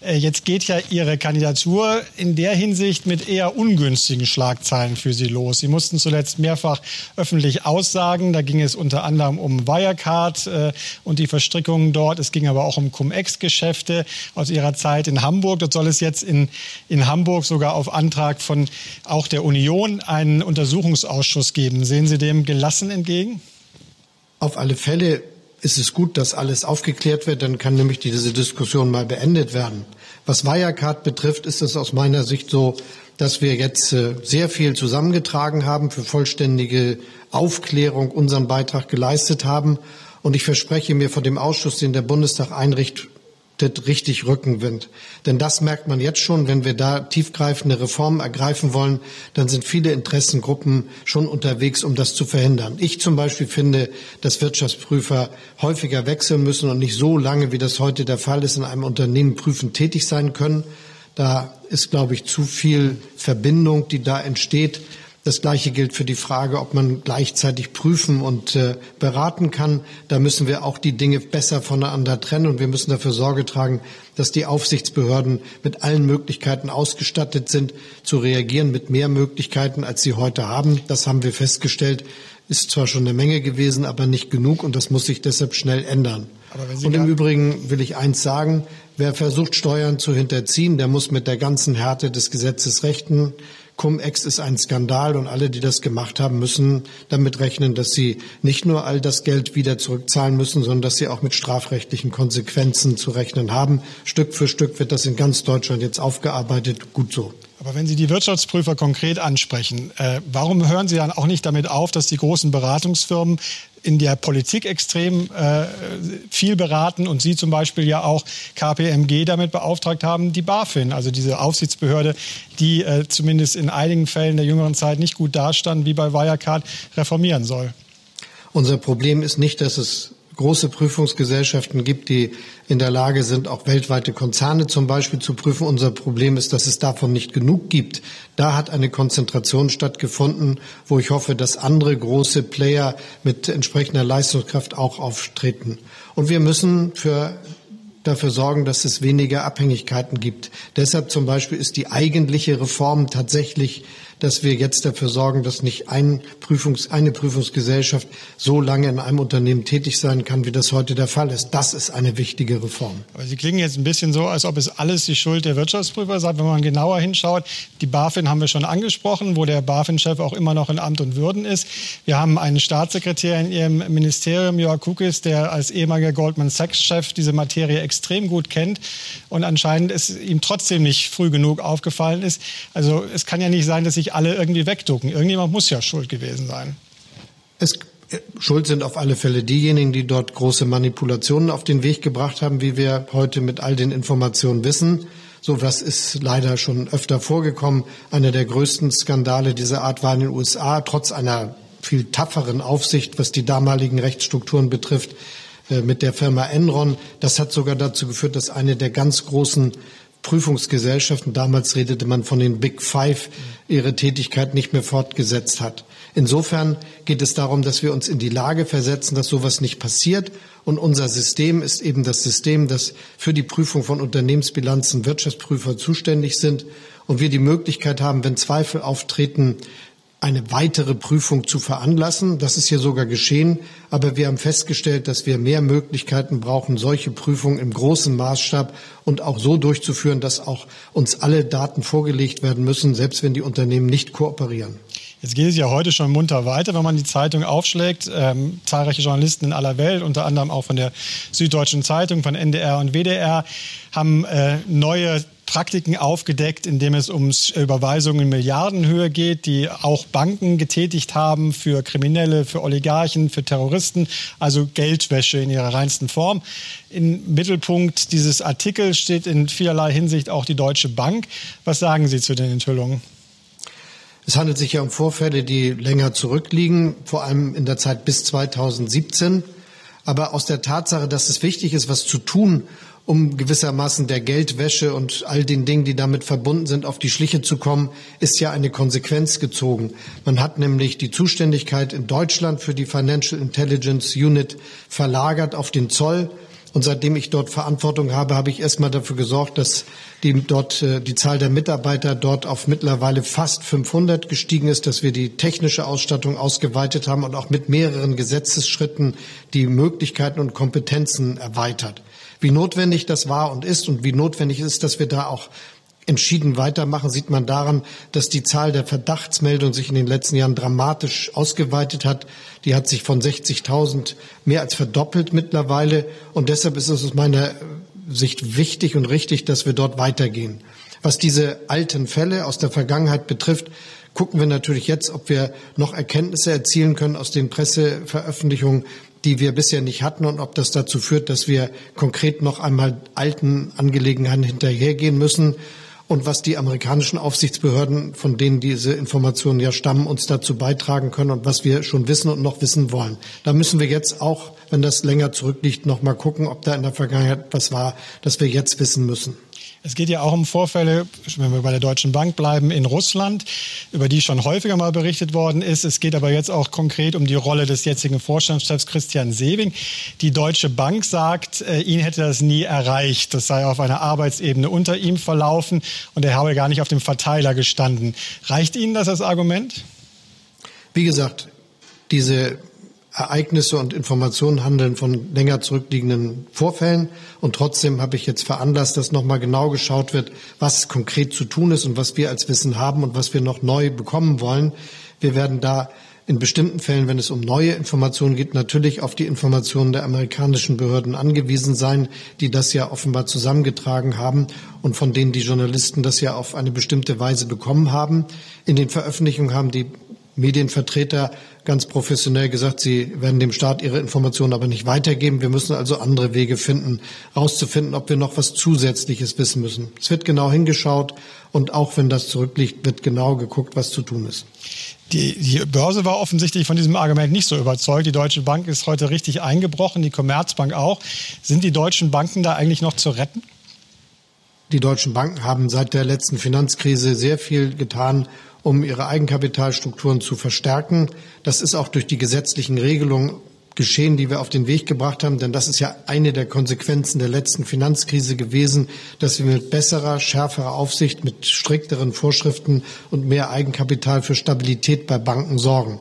Äh, jetzt geht ja Ihre Kandidatur in der Hinsicht mit eher ungünstigen Schlagzeilen für Sie los. Sie mussten zuletzt mehrfach öffentlich aussagen. Da ging es unter anderem um Wirecard äh, und die Verstrickungen dort. Es ging aber auch um Cum-Ex-Geschäfte aus Ihrer Zeit in Hamburg. Dort soll es jetzt in, in Hamburg sogar auf Antrag von auch der Union einen Untersuchungsausschuss geben. Sehen Sie dem gelassen entgegen? Auf alle Fälle ist es gut, dass alles aufgeklärt wird. Dann kann nämlich diese Diskussion mal beendet werden. Was Wirecard betrifft, ist es aus meiner Sicht so, dass wir jetzt äh, sehr viel zusammengetragen haben, für vollständige Aufklärung unseren Beitrag geleistet haben. Und ich verspreche mir von dem Ausschuss, den der Bundestag einrichtet, richtig Rückenwind. Denn das merkt man jetzt schon, wenn wir da tiefgreifende Reformen ergreifen wollen, dann sind viele Interessengruppen schon unterwegs, um das zu verhindern. Ich zum Beispiel finde, dass Wirtschaftsprüfer häufiger wechseln müssen und nicht so lange, wie das heute der Fall ist, in einem Unternehmen prüfend tätig sein können. Da ist, glaube ich, zu viel Verbindung, die da entsteht. Das Gleiche gilt für die Frage, ob man gleichzeitig prüfen und äh, beraten kann. Da müssen wir auch die Dinge besser voneinander trennen und wir müssen dafür Sorge tragen, dass die Aufsichtsbehörden mit allen Möglichkeiten ausgestattet sind, zu reagieren, mit mehr Möglichkeiten, als sie heute haben. Das haben wir festgestellt. Ist zwar schon eine Menge gewesen, aber nicht genug und das muss sich deshalb schnell ändern. und im Übrigen will ich eins sagen. Wer versucht, Steuern zu hinterziehen, der muss mit der ganzen Härte des Gesetzes rechten. Cum-Ex ist ein Skandal und alle, die das gemacht haben, müssen damit rechnen, dass sie nicht nur all das Geld wieder zurückzahlen müssen, sondern dass sie auch mit strafrechtlichen Konsequenzen zu rechnen haben. Stück für Stück wird das in ganz Deutschland jetzt aufgearbeitet. Gut so. Aber wenn Sie die Wirtschaftsprüfer konkret ansprechen, äh, warum hören Sie dann auch nicht damit auf, dass die großen Beratungsfirmen in der Politik extrem äh, viel beraten und Sie zum Beispiel ja auch KPMG damit beauftragt haben, die BaFin, also diese Aufsichtsbehörde, die äh, zumindest in einigen Fällen der jüngeren Zeit nicht gut dastand, wie bei Wirecard, reformieren soll? Unser Problem ist nicht, dass es große Prüfungsgesellschaften gibt, die in der Lage sind, auch weltweite Konzerne zum Beispiel zu prüfen. Unser Problem ist, dass es davon nicht genug gibt. Da hat eine Konzentration stattgefunden, wo ich hoffe, dass andere große Player mit entsprechender Leistungskraft auch auftreten. Und wir müssen für dafür sorgen, dass es weniger Abhängigkeiten gibt. Deshalb zum Beispiel ist die eigentliche Reform tatsächlich dass wir jetzt dafür sorgen, dass nicht ein Prüfungs-, eine Prüfungsgesellschaft so lange in einem Unternehmen tätig sein kann, wie das heute der Fall ist. Das ist eine wichtige Reform. Aber Sie klingen jetzt ein bisschen so, als ob es alles die Schuld der Wirtschaftsprüfer sei. Wenn man genauer hinschaut, die BaFin haben wir schon angesprochen, wo der BaFin-Chef auch immer noch in Amt und Würden ist. Wir haben einen Staatssekretär in Ihrem Ministerium, Jörg Kukis, der als ehemaliger Goldman Sachs-Chef diese Materie extrem gut kennt und anscheinend es ihm trotzdem nicht früh genug aufgefallen ist. Also es kann ja nicht sein, dass sich alle irgendwie wegducken. Irgendjemand muss ja schuld gewesen sein. Es Schuld sind auf alle Fälle diejenigen, die dort große Manipulationen auf den Weg gebracht haben, wie wir heute mit all den Informationen wissen. So was ist leider schon öfter vorgekommen. Einer der größten Skandale dieser Art war in den USA, trotz einer viel tapferen Aufsicht, was die damaligen Rechtsstrukturen betrifft, äh, mit der Firma Enron. Das hat sogar dazu geführt, dass eine der ganz großen Prüfungsgesellschaften, damals redete man von den Big Five, ihre Tätigkeit nicht mehr fortgesetzt hat. Insofern geht es darum, dass wir uns in die Lage versetzen, dass sowas nicht passiert. Und unser System ist eben das System, das für die Prüfung von Unternehmensbilanzen Wirtschaftsprüfer zuständig sind und wir die Möglichkeit haben, wenn Zweifel auftreten, eine weitere Prüfung zu veranlassen. Das ist hier sogar geschehen. Aber wir haben festgestellt, dass wir mehr Möglichkeiten brauchen, solche Prüfungen im großen Maßstab und auch so durchzuführen, dass auch uns alle Daten vorgelegt werden müssen, selbst wenn die Unternehmen nicht kooperieren. Jetzt geht es ja heute schon munter weiter, wenn man die Zeitung aufschlägt. Ähm, zahlreiche Journalisten in aller Welt, unter anderem auch von der Süddeutschen Zeitung, von NDR und WDR, haben äh, neue Praktiken aufgedeckt, indem es um Überweisungen in Milliardenhöhe geht, die auch Banken getätigt haben für Kriminelle, für Oligarchen, für Terroristen, also Geldwäsche in ihrer reinsten Form. Im Mittelpunkt dieses Artikels steht in vielerlei Hinsicht auch die Deutsche Bank. Was sagen Sie zu den Enthüllungen? Es handelt sich ja um Vorfälle, die länger zurückliegen, vor allem in der Zeit bis 2017. Aber aus der Tatsache, dass es wichtig ist, was zu tun, um gewissermaßen der Geldwäsche und all den Dingen, die damit verbunden sind, auf die Schliche zu kommen, ist ja eine Konsequenz gezogen. Man hat nämlich die Zuständigkeit in Deutschland für die Financial Intelligence Unit verlagert auf den Zoll. Und seitdem ich dort Verantwortung habe, habe ich erstmal dafür gesorgt, dass die, dort, äh, die Zahl der Mitarbeiter dort auf mittlerweile fast 500 gestiegen ist, dass wir die technische Ausstattung ausgeweitet haben und auch mit mehreren Gesetzesschritten die Möglichkeiten und Kompetenzen erweitert. Wie notwendig das war und ist und wie notwendig ist, dass wir da auch entschieden weitermachen, sieht man daran, dass die Zahl der Verdachtsmeldungen sich in den letzten Jahren dramatisch ausgeweitet hat. Die hat sich von 60.000 mehr als verdoppelt mittlerweile. Und deshalb ist es aus meiner Sicht wichtig und richtig, dass wir dort weitergehen. Was diese alten Fälle aus der Vergangenheit betrifft, gucken wir natürlich jetzt, ob wir noch Erkenntnisse erzielen können aus den Presseveröffentlichungen, die wir bisher nicht hatten und ob das dazu führt, dass wir konkret noch einmal alten Angelegenheiten hinterhergehen müssen und was die amerikanischen Aufsichtsbehörden, von denen diese Informationen ja stammen, uns dazu beitragen können und was wir schon wissen und noch wissen wollen. Da müssen wir jetzt auch, wenn das länger zurückliegt, noch mal gucken, ob da in der Vergangenheit was war, das wir jetzt wissen müssen. Es geht ja auch um Vorfälle, wenn wir bei der Deutschen Bank bleiben, in Russland, über die schon häufiger mal berichtet worden ist. Es geht aber jetzt auch konkret um die Rolle des jetzigen Vorstandschefs Christian Sewing. Die Deutsche Bank sagt, äh, ihn hätte das nie erreicht. Das sei auf einer Arbeitsebene unter ihm verlaufen und er habe gar nicht auf dem Verteiler gestanden. Reicht Ihnen das als Argument? Wie gesagt, diese Ereignisse und Informationen handeln von länger zurückliegenden Vorfällen. Und trotzdem habe ich jetzt veranlasst, dass nochmal genau geschaut wird, was konkret zu tun ist und was wir als Wissen haben und was wir noch neu bekommen wollen. Wir werden da in bestimmten Fällen, wenn es um neue Informationen geht, natürlich auf die Informationen der amerikanischen Behörden angewiesen sein, die das ja offenbar zusammengetragen haben und von denen die Journalisten das ja auf eine bestimmte Weise bekommen haben. In den Veröffentlichungen haben die Medienvertreter ganz professionell gesagt, sie werden dem Staat ihre Informationen aber nicht weitergeben. Wir müssen also andere Wege finden, herauszufinden, ob wir noch was Zusätzliches wissen müssen. Es wird genau hingeschaut und auch wenn das zurückliegt, wird genau geguckt, was zu tun ist. Die, die Börse war offensichtlich von diesem Argument nicht so überzeugt. Die Deutsche Bank ist heute richtig eingebrochen, die Commerzbank auch. Sind die deutschen Banken da eigentlich noch zu retten? Die deutschen Banken haben seit der letzten Finanzkrise sehr viel getan, um ihre Eigenkapitalstrukturen zu verstärken. Das ist auch durch die gesetzlichen Regelungen geschehen, die wir auf den Weg gebracht haben. Denn das ist ja eine der Konsequenzen der letzten Finanzkrise gewesen, dass wir mit besserer, schärferer Aufsicht, mit strikteren Vorschriften und mehr Eigenkapital für Stabilität bei Banken sorgen.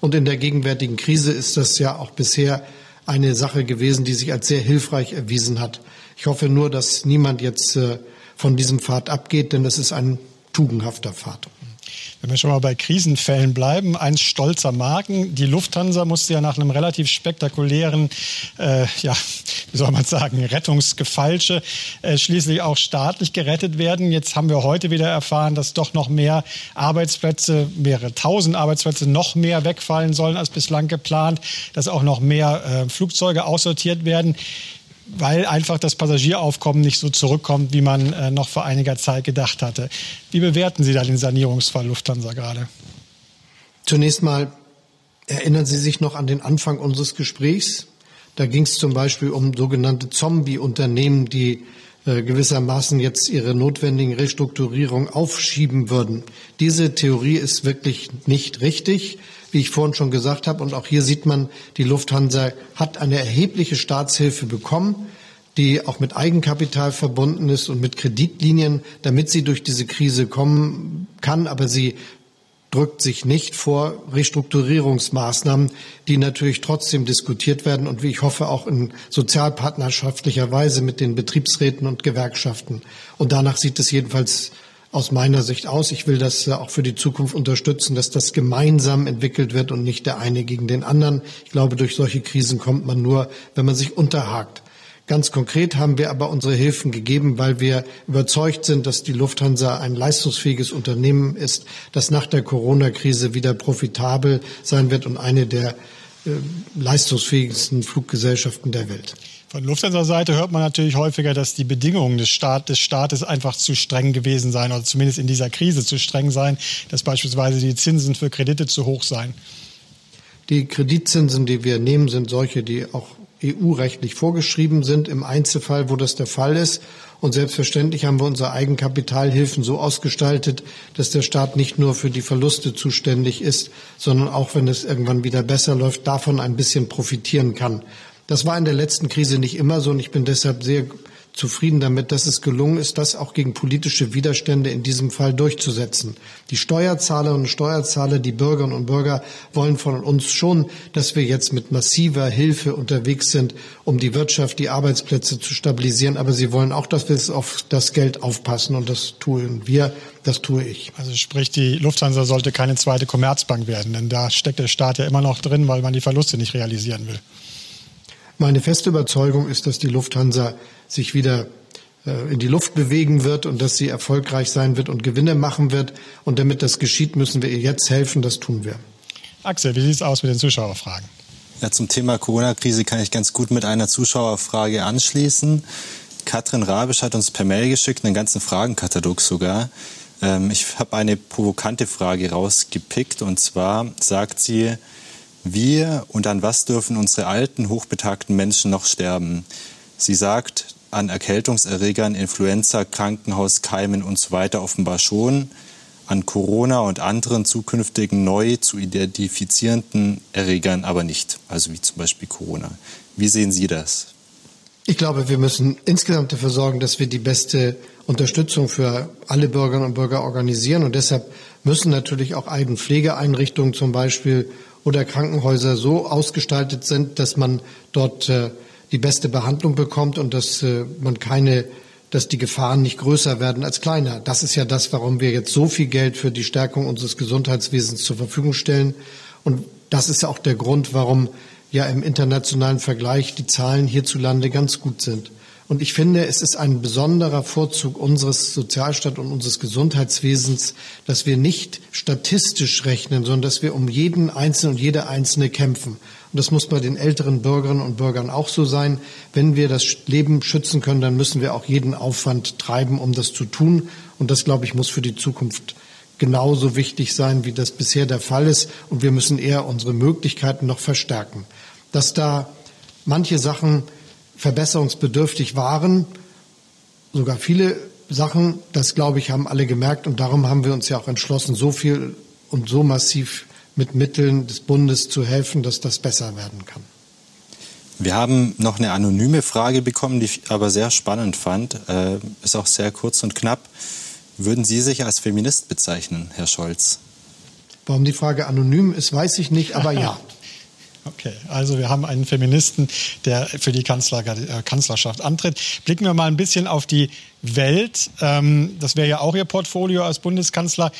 Und in der gegenwärtigen Krise ist das ja auch bisher eine Sache gewesen, die sich als sehr hilfreich erwiesen hat. Ich hoffe nur, dass niemand jetzt äh, von diesem Pfad abgeht, denn das ist ein tugendhafter Pfad. Wenn wir schon mal bei Krisenfällen bleiben, eins stolzer Marken. Die Lufthansa musste ja nach einem relativ spektakulären, äh, ja, wie soll man sagen, Rettungsgefalsche äh, schließlich auch staatlich gerettet werden. Jetzt haben wir heute wieder erfahren, dass doch noch mehr Arbeitsplätze, mehrere tausend Arbeitsplätze noch mehr wegfallen sollen als bislang geplant, dass auch noch mehr äh, Flugzeuge aussortiert werden weil einfach das Passagieraufkommen nicht so zurückkommt, wie man äh, noch vor einiger Zeit gedacht hatte. Wie bewerten Sie da den Sanierungsfall Lufthansa gerade? Zunächst mal erinnern Sie sich noch an den Anfang unseres Gesprächs. Da ging es zum Beispiel um sogenannte Zombie-Unternehmen, die äh, gewissermaßen jetzt ihre notwendigen Restrukturierungen aufschieben würden. Diese Theorie ist wirklich nicht richtig wie ich vorhin schon gesagt habe. Und auch hier sieht man, die Lufthansa hat eine erhebliche Staatshilfe bekommen, die auch mit Eigenkapital verbunden ist und mit Kreditlinien, damit sie durch diese Krise kommen kann. Aber sie drückt sich nicht vor Restrukturierungsmaßnahmen, die natürlich trotzdem diskutiert werden und wie ich hoffe auch in sozialpartnerschaftlicher Weise mit den Betriebsräten und Gewerkschaften. Und danach sieht es jedenfalls aus meiner Sicht aus. Ich will das auch für die Zukunft unterstützen, dass das gemeinsam entwickelt wird und nicht der eine gegen den anderen. Ich glaube, durch solche Krisen kommt man nur, wenn man sich unterhakt. Ganz konkret haben wir aber unsere Hilfen gegeben, weil wir überzeugt sind, dass die Lufthansa ein leistungsfähiges Unternehmen ist, das nach der Corona-Krise wieder profitabel sein wird und eine der äh, leistungsfähigsten Fluggesellschaften der Welt. Von Lufthansa-Seite hört man natürlich häufiger, dass die Bedingungen des, Staat, des Staates einfach zu streng gewesen seien oder zumindest in dieser Krise zu streng seien, dass beispielsweise die Zinsen für Kredite zu hoch seien. Die Kreditzinsen, die wir nehmen, sind solche, die auch EU-rechtlich vorgeschrieben sind im Einzelfall, wo das der Fall ist. Und selbstverständlich haben wir unsere Eigenkapitalhilfen so ausgestaltet, dass der Staat nicht nur für die Verluste zuständig ist, sondern auch, wenn es irgendwann wieder besser läuft, davon ein bisschen profitieren kann. Das war in der letzten Krise nicht immer so und ich bin deshalb sehr zufrieden damit, dass es gelungen ist, das auch gegen politische Widerstände in diesem Fall durchzusetzen. Die Steuerzahlerinnen und Steuerzahler, die Bürgerinnen und Bürger wollen von uns schon, dass wir jetzt mit massiver Hilfe unterwegs sind, um die Wirtschaft, die Arbeitsplätze zu stabilisieren. Aber sie wollen auch, dass wir auf das Geld aufpassen und das tun wir. Das tue ich. Also sprich, die Lufthansa sollte keine zweite Kommerzbank werden, denn da steckt der Staat ja immer noch drin, weil man die Verluste nicht realisieren will. Meine feste Überzeugung ist, dass die Lufthansa sich wieder äh, in die Luft bewegen wird und dass sie erfolgreich sein wird und Gewinne machen wird. Und damit das geschieht, müssen wir ihr jetzt helfen. Das tun wir. Axel, wie sieht es aus mit den Zuschauerfragen? Ja, zum Thema Corona-Krise kann ich ganz gut mit einer Zuschauerfrage anschließen. Katrin Rabisch hat uns per Mail geschickt, einen ganzen Fragenkatalog sogar. Ähm, ich habe eine provokante Frage rausgepickt und zwar sagt sie, wir und an was dürfen unsere alten, hochbetagten Menschen noch sterben? Sie sagt, an Erkältungserregern, Influenza, Krankenhauskeimen und so weiter offenbar schon, an Corona und anderen zukünftigen neu zu identifizierenden Erregern aber nicht, also wie zum Beispiel Corona. Wie sehen Sie das? Ich glaube, wir müssen insgesamt dafür sorgen, dass wir die beste Unterstützung für alle Bürgerinnen und Bürger organisieren. Und deshalb müssen natürlich auch Altenpflegeeinrichtungen zum Beispiel oder Krankenhäuser so ausgestaltet sind, dass man dort äh, die beste Behandlung bekommt und dass äh, man keine dass die Gefahren nicht größer werden als kleiner. Das ist ja das, warum wir jetzt so viel Geld für die Stärkung unseres Gesundheitswesens zur Verfügung stellen. Und das ist ja auch der Grund, warum ja im internationalen Vergleich die Zahlen hierzulande ganz gut sind. Und ich finde, es ist ein besonderer Vorzug unseres Sozialstaat und unseres Gesundheitswesens, dass wir nicht statistisch rechnen, sondern dass wir um jeden Einzelnen und jede Einzelne kämpfen. Und das muss bei den älteren Bürgerinnen und Bürgern auch so sein. Wenn wir das Leben schützen können, dann müssen wir auch jeden Aufwand treiben, um das zu tun. Und das, glaube ich, muss für die Zukunft genauso wichtig sein, wie das bisher der Fall ist. Und wir müssen eher unsere Möglichkeiten noch verstärken. Dass da manche Sachen verbesserungsbedürftig waren. Sogar viele Sachen, das glaube ich, haben alle gemerkt und darum haben wir uns ja auch entschlossen, so viel und so massiv mit Mitteln des Bundes zu helfen, dass das besser werden kann. Wir haben noch eine anonyme Frage bekommen, die ich aber sehr spannend fand. Äh, ist auch sehr kurz und knapp. Würden Sie sich als Feminist bezeichnen, Herr Scholz? Warum die Frage anonym ist, weiß ich nicht, aber ja. Okay, also wir haben einen Feministen, der für die Kanzler, äh, Kanzlerschaft antritt. Blicken wir mal ein bisschen auf die Welt. Ähm, das wäre ja auch Ihr Portfolio als Bundeskanzler.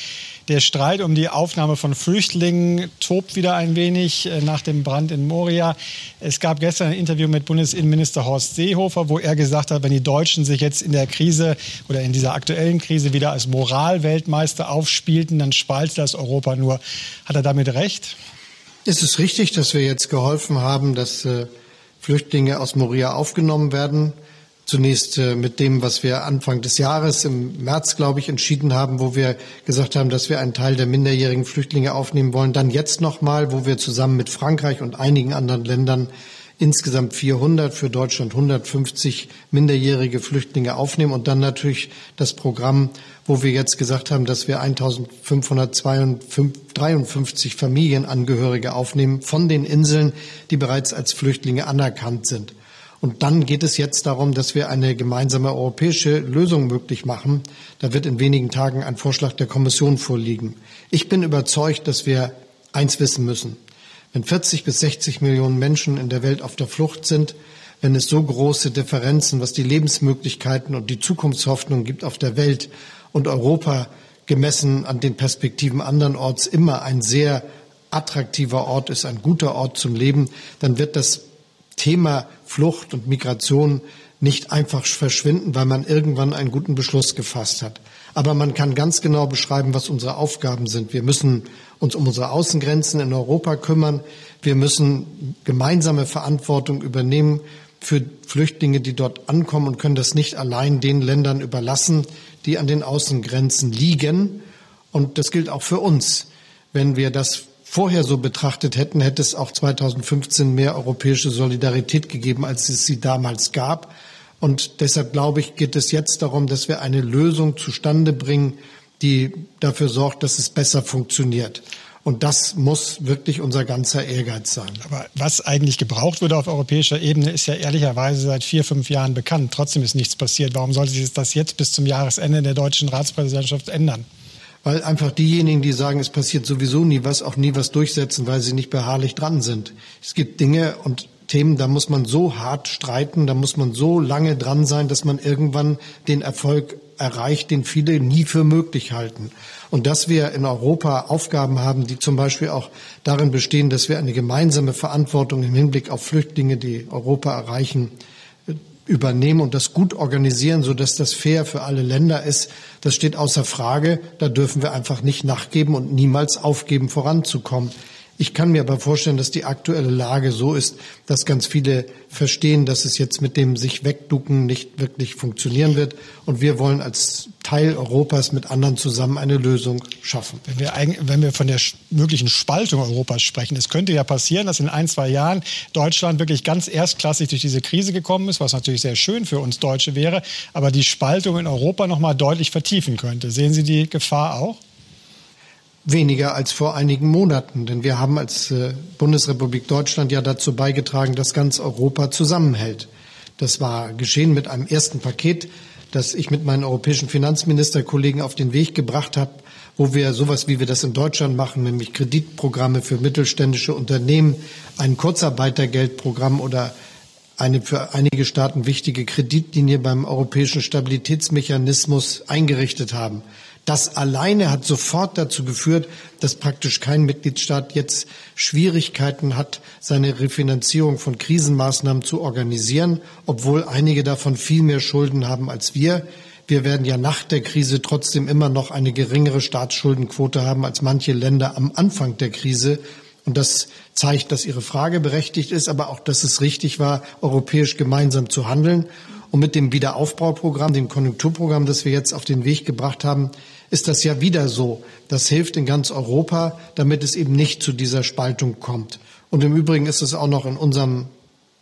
Der Streit um die Aufnahme von Flüchtlingen tobt wieder ein wenig äh, nach dem Brand in Moria. Es gab gestern ein Interview mit Bundesinnenminister Horst Seehofer, wo er gesagt hat, wenn die Deutschen sich jetzt in der Krise oder in dieser aktuellen Krise wieder als Moralweltmeister aufspielten, dann spaltet das Europa nur. Hat er damit recht? Es ist richtig, dass wir jetzt geholfen haben, dass äh, Flüchtlinge aus Moria aufgenommen werden. Zunächst äh, mit dem, was wir Anfang des Jahres, im März, glaube ich, entschieden haben, wo wir gesagt haben, dass wir einen Teil der minderjährigen Flüchtlinge aufnehmen wollen. Dann jetzt nochmal, wo wir zusammen mit Frankreich und einigen anderen Ländern insgesamt 400, für Deutschland 150 minderjährige Flüchtlinge aufnehmen und dann natürlich das Programm, wo wir jetzt gesagt haben, dass wir 1553 Familienangehörige aufnehmen von den Inseln, die bereits als Flüchtlinge anerkannt sind. Und dann geht es jetzt darum, dass wir eine gemeinsame europäische Lösung möglich machen. Da wird in wenigen Tagen ein Vorschlag der Kommission vorliegen. Ich bin überzeugt, dass wir eins wissen müssen. Wenn 40 bis 60 Millionen Menschen in der Welt auf der Flucht sind, wenn es so große Differenzen, was die Lebensmöglichkeiten und die Zukunftshoffnung gibt auf der Welt und Europa gemessen an den Perspektiven andernorts immer ein sehr attraktiver Ort ist, ein guter Ort zum Leben, dann wird das Thema Flucht und Migration nicht einfach verschwinden, weil man irgendwann einen guten Beschluss gefasst hat. Aber man kann ganz genau beschreiben, was unsere Aufgaben sind. Wir müssen uns um unsere Außengrenzen in Europa kümmern. Wir müssen gemeinsame Verantwortung übernehmen für Flüchtlinge, die dort ankommen und können das nicht allein den Ländern überlassen, die an den Außengrenzen liegen. Und das gilt auch für uns. Wenn wir das vorher so betrachtet hätten, hätte es auch 2015 mehr europäische Solidarität gegeben, als es sie damals gab. Und deshalb glaube ich, geht es jetzt darum, dass wir eine Lösung zustande bringen, die dafür sorgt, dass es besser funktioniert. Und das muss wirklich unser ganzer Ehrgeiz sein. Aber was eigentlich gebraucht wurde auf europäischer Ebene, ist ja ehrlicherweise seit vier, fünf Jahren bekannt. Trotzdem ist nichts passiert. Warum sollte sich das jetzt bis zum Jahresende der deutschen Ratspräsidentschaft ändern? weil einfach diejenigen, die sagen, es passiert sowieso nie was, auch nie was durchsetzen, weil sie nicht beharrlich dran sind. Es gibt Dinge und Themen, da muss man so hart streiten, da muss man so lange dran sein, dass man irgendwann den Erfolg erreicht, den viele nie für möglich halten. Und dass wir in Europa Aufgaben haben, die zum Beispiel auch darin bestehen, dass wir eine gemeinsame Verantwortung im Hinblick auf Flüchtlinge, die Europa erreichen, übernehmen und das gut organisieren, sodass das fair für alle Länder ist, das steht außer Frage. Da dürfen wir einfach nicht nachgeben und niemals aufgeben, voranzukommen. Ich kann mir aber vorstellen, dass die aktuelle Lage so ist, dass ganz viele verstehen, dass es jetzt mit dem sich wegducken nicht wirklich funktionieren wird. Und wir wollen als Teil Europas mit anderen zusammen eine Lösung schaffen. Wenn wir, wenn wir von der möglichen Spaltung Europas sprechen, es könnte ja passieren, dass in ein, zwei Jahren Deutschland wirklich ganz erstklassig durch diese Krise gekommen ist, was natürlich sehr schön für uns Deutsche wäre, aber die Spaltung in Europa noch mal deutlich vertiefen könnte. Sehen Sie die Gefahr auch? weniger als vor einigen Monaten. Denn wir haben als äh, Bundesrepublik Deutschland ja dazu beigetragen, dass ganz Europa zusammenhält. Das war geschehen mit einem ersten Paket, das ich mit meinen europäischen Finanzministerkollegen auf den Weg gebracht habe, wo wir sowas, wie wir das in Deutschland machen, nämlich Kreditprogramme für mittelständische Unternehmen, ein Kurzarbeitergeldprogramm oder eine für einige Staaten wichtige Kreditlinie beim europäischen Stabilitätsmechanismus eingerichtet haben. Das alleine hat sofort dazu geführt, dass praktisch kein Mitgliedstaat jetzt Schwierigkeiten hat, seine Refinanzierung von Krisenmaßnahmen zu organisieren, obwohl einige davon viel mehr Schulden haben als wir. Wir werden ja nach der Krise trotzdem immer noch eine geringere Staatsschuldenquote haben als manche Länder am Anfang der Krise. Und das zeigt, dass Ihre Frage berechtigt ist, aber auch, dass es richtig war, europäisch gemeinsam zu handeln. Und mit dem Wiederaufbauprogramm, dem Konjunkturprogramm, das wir jetzt auf den Weg gebracht haben, ist das ja wieder so. Das hilft in ganz Europa, damit es eben nicht zu dieser Spaltung kommt. Und im Übrigen ist es auch noch in unserem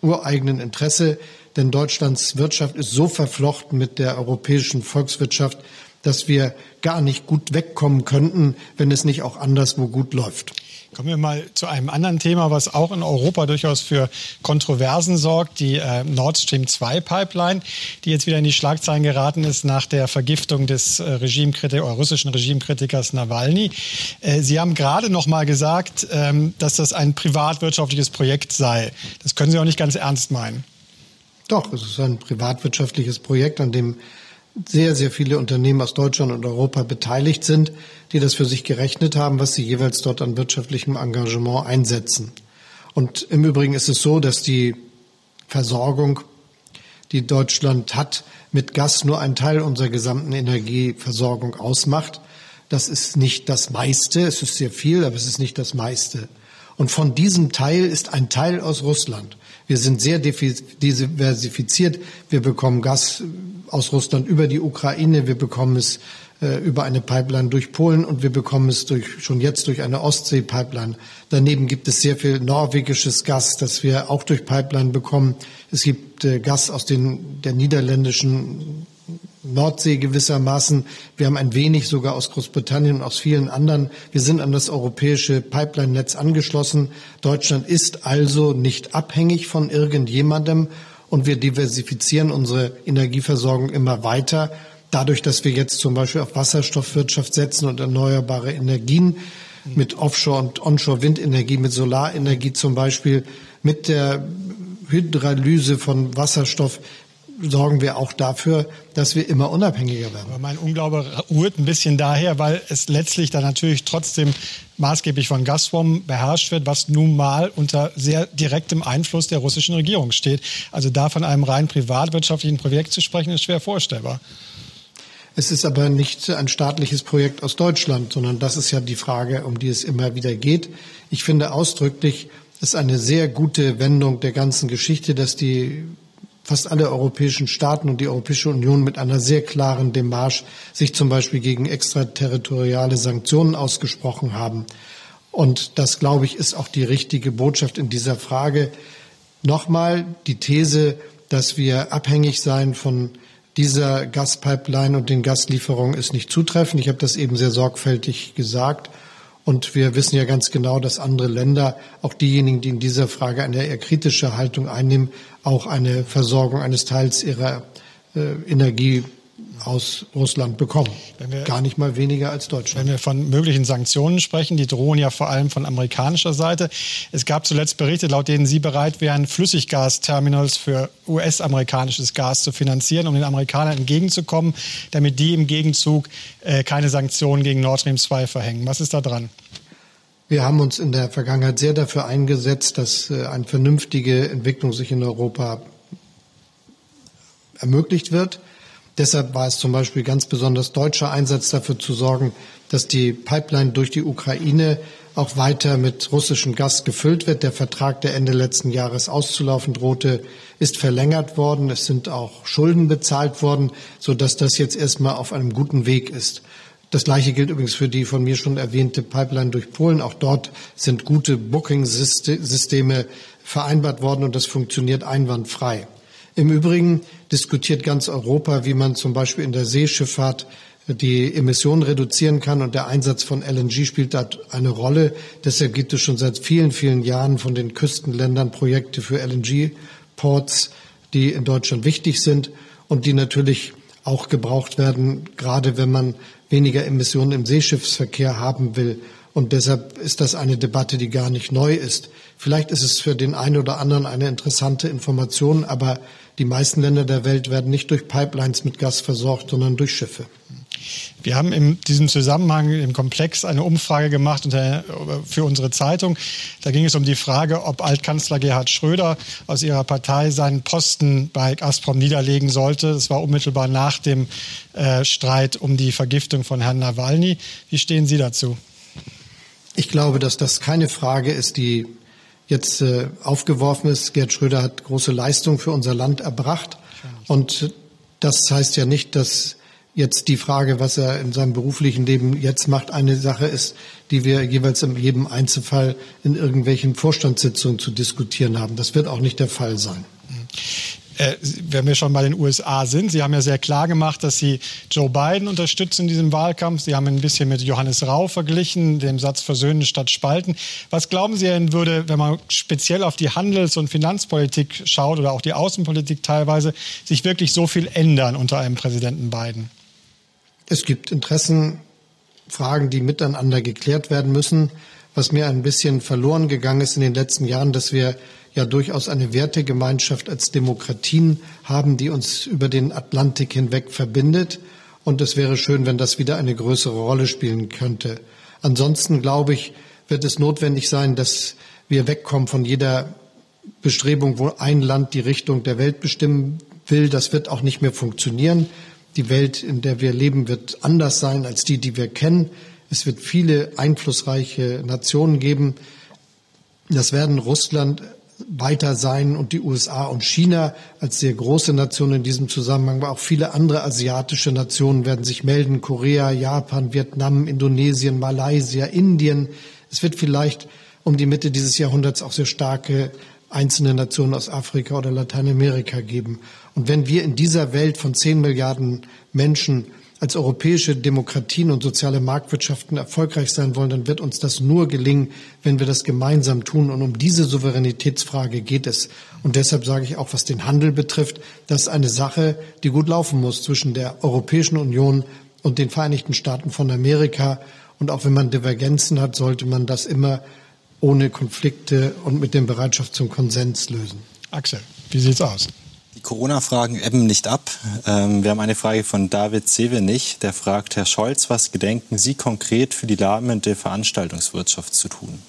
ureigenen Interesse, denn Deutschlands Wirtschaft ist so verflochten mit der europäischen Volkswirtschaft, dass wir gar nicht gut wegkommen könnten, wenn es nicht auch anderswo gut läuft. Kommen wir mal zu einem anderen Thema, was auch in Europa durchaus für Kontroversen sorgt, die äh, Nord Stream 2 Pipeline, die jetzt wieder in die Schlagzeilen geraten ist nach der Vergiftung des äh, Regimekritik oder russischen Regimekritikers Nawalny. Äh, Sie haben gerade noch mal gesagt, ähm, dass das ein privatwirtschaftliches Projekt sei. Das können Sie auch nicht ganz ernst meinen. Doch, es ist ein privatwirtschaftliches Projekt, an dem sehr, sehr viele Unternehmen aus Deutschland und Europa beteiligt sind, die das für sich gerechnet haben, was sie jeweils dort an wirtschaftlichem Engagement einsetzen. Und im Übrigen ist es so, dass die Versorgung, die Deutschland hat, mit Gas nur ein Teil unserer gesamten Energieversorgung ausmacht. Das ist nicht das meiste. Es ist sehr viel, aber es ist nicht das meiste. Und von diesem Teil ist ein Teil aus Russland. Wir sind sehr diversifiziert. Wir bekommen Gas aus Russland über die Ukraine. Wir bekommen es äh, über eine Pipeline durch Polen und wir bekommen es durch, schon jetzt durch eine Ostsee-Pipeline. Daneben gibt es sehr viel norwegisches Gas, das wir auch durch Pipeline bekommen. Es gibt äh, Gas aus den, der niederländischen Nordsee gewissermaßen. Wir haben ein wenig sogar aus Großbritannien und aus vielen anderen. Wir sind an das europäische Pipeline-Netz angeschlossen. Deutschland ist also nicht abhängig von irgendjemandem Und wir diversifizieren unsere Energieversorgung immer weiter. Dadurch, dass wir jetzt zum Beispiel auf Wasserstoffwirtschaft setzen und erneuerbare Energien mit Offshore- und Onshore-Windenergie, mit Solarenergie zum Beispiel, mit der Hydralyse von Wasserstoff sorgen wir auch dafür, dass wir immer unabhängiger werden. Aber mein Unglaube ruht ein bisschen daher, weil es letztlich dann natürlich trotzdem maßgeblich von Gazprom beherrscht wird, was nun mal unter sehr direktem Einfluss der russischen Regierung steht. Also da von einem rein privatwirtschaftlichen Projekt zu sprechen, ist schwer vorstellbar. Es ist aber nicht ein staatliches Projekt aus Deutschland, sondern das ist ja die Frage, um die es immer wieder geht. Ich finde ausdrücklich, es ist eine sehr gute Wendung der ganzen Geschichte, dass die fast alle europäischen Staaten und die Europäische Union mit einer sehr klaren Demarche sich zum Beispiel gegen extraterritoriale Sanktionen ausgesprochen haben. Und das, glaube ich, ist auch die richtige Botschaft in dieser Frage. Nochmal die These, dass wir abhängig sein von dieser Gaspipeline und den Gaslieferungen ist nicht zutreffend. Ich habe das eben sehr sorgfältig gesagt. Und wir wissen ja ganz genau, dass andere Länder, auch diejenigen, die in dieser Frage eine eher kritische Haltung einnehmen, auch eine Versorgung eines Teils ihrer äh, Energie aus Russland bekommen. Wir, Gar nicht mal weniger als Deutschland. Wenn wir von möglichen Sanktionen sprechen, die drohen ja vor allem von amerikanischer Seite. Es gab zuletzt Berichte, laut denen Sie bereit wären, Flüssiggasterminals für US-amerikanisches Gas zu finanzieren, um den Amerikanern entgegenzukommen, damit die im Gegenzug äh, keine Sanktionen gegen Nord Stream 2 verhängen. Was ist da dran? Wir haben uns in der Vergangenheit sehr dafür eingesetzt, dass äh, eine vernünftige Entwicklung sich in Europa ermöglicht wird. Deshalb war es zum Beispiel ganz besonders deutscher Einsatz dafür zu sorgen, dass die Pipeline durch die Ukraine auch weiter mit russischem Gas gefüllt wird. Der Vertrag, der Ende letzten Jahres auszulaufen drohte, ist verlängert worden. Es sind auch Schulden bezahlt worden, sodass das jetzt erstmal auf einem guten Weg ist. Das Gleiche gilt übrigens für die von mir schon erwähnte Pipeline durch Polen. Auch dort sind gute Booking-Systeme vereinbart worden und das funktioniert einwandfrei. Im Übrigen diskutiert ganz Europa, wie man zum Beispiel in der Seeschifffahrt die Emissionen reduzieren kann. Und der Einsatz von LNG spielt da eine Rolle. Deshalb gibt es schon seit vielen, vielen Jahren von den Küstenländern Projekte für LNG-Ports, die in Deutschland wichtig sind und die natürlich auch gebraucht werden, gerade wenn man weniger Emissionen im Seeschiffsverkehr haben will. Und deshalb ist das eine Debatte, die gar nicht neu ist. Vielleicht ist es für den einen oder anderen eine interessante Information, aber die meisten Länder der Welt werden nicht durch Pipelines mit Gas versorgt, sondern durch Schiffe. Wir haben in diesem Zusammenhang im Komplex eine Umfrage gemacht für unsere Zeitung. Da ging es um die Frage, ob Altkanzler Gerhard Schröder aus ihrer Partei seinen Posten bei Gazprom niederlegen sollte. Das war unmittelbar nach dem äh, Streit um die Vergiftung von Herrn Nawalny. Wie stehen Sie dazu? Ich glaube, dass das keine Frage ist, die jetzt äh, aufgeworfen ist. Gerd Schröder hat große Leistung für unser Land erbracht. Und das heißt ja nicht, dass jetzt die Frage, was er in seinem beruflichen Leben jetzt macht, eine Sache ist, die wir jeweils in jedem Einzelfall in irgendwelchen Vorstandssitzungen zu diskutieren haben. Das wird auch nicht der Fall sein. Äh, wenn wir schon bei den USA sind, Sie haben ja sehr klar gemacht, dass Sie Joe Biden unterstützen in diesem Wahlkampf. Sie haben ein bisschen mit Johannes Rau verglichen, dem Satz Versöhnen statt Spalten. Was glauben Sie denn würde, wenn man speziell auf die Handels- und Finanzpolitik schaut oder auch die Außenpolitik teilweise, sich wirklich so viel ändern unter einem Präsidenten Biden? Es gibt Interessenfragen, die miteinander geklärt werden müssen. Was mir ein bisschen verloren gegangen ist in den letzten Jahren, dass wir ja durchaus eine Wertegemeinschaft als Demokratien haben, die uns über den Atlantik hinweg verbindet. Und es wäre schön, wenn das wieder eine größere Rolle spielen könnte. Ansonsten, glaube ich, wird es notwendig sein, dass wir wegkommen von jeder Bestrebung, wo ein Land die Richtung der Welt bestimmen will. Das wird auch nicht mehr funktionieren. Die Welt, in der wir leben, wird anders sein als die, die wir kennen. Es wird viele einflussreiche Nationen geben. Das werden Russland, weiter sein und die USA und China als sehr große Nationen in diesem Zusammenhang, aber auch viele andere asiatische Nationen werden sich melden. Korea, Japan, Vietnam, Indonesien, Malaysia, Indien. Es wird vielleicht um die Mitte dieses Jahrhunderts auch sehr starke einzelne Nationen aus Afrika oder Lateinamerika geben. Und wenn wir in dieser Welt von zehn Milliarden Menschen als europäische Demokratien und soziale Marktwirtschaften erfolgreich sein wollen, dann wird uns das nur gelingen, wenn wir das gemeinsam tun. Und um diese Souveränitätsfrage geht es. Und deshalb sage ich auch, was den Handel betrifft, das ist eine Sache, die gut laufen muss zwischen der Europäischen Union und den Vereinigten Staaten von Amerika. Und auch wenn man Divergenzen hat, sollte man das immer ohne Konflikte und mit der Bereitschaft zum Konsens lösen. Axel, wie sieht's aus? Die Corona-Fragen ebben nicht ab. Ähm, wir haben eine Frage von David Sevenich, der fragt, Herr Scholz, was gedenken Sie konkret für die lahmende Veranstaltungswirtschaft zu tun?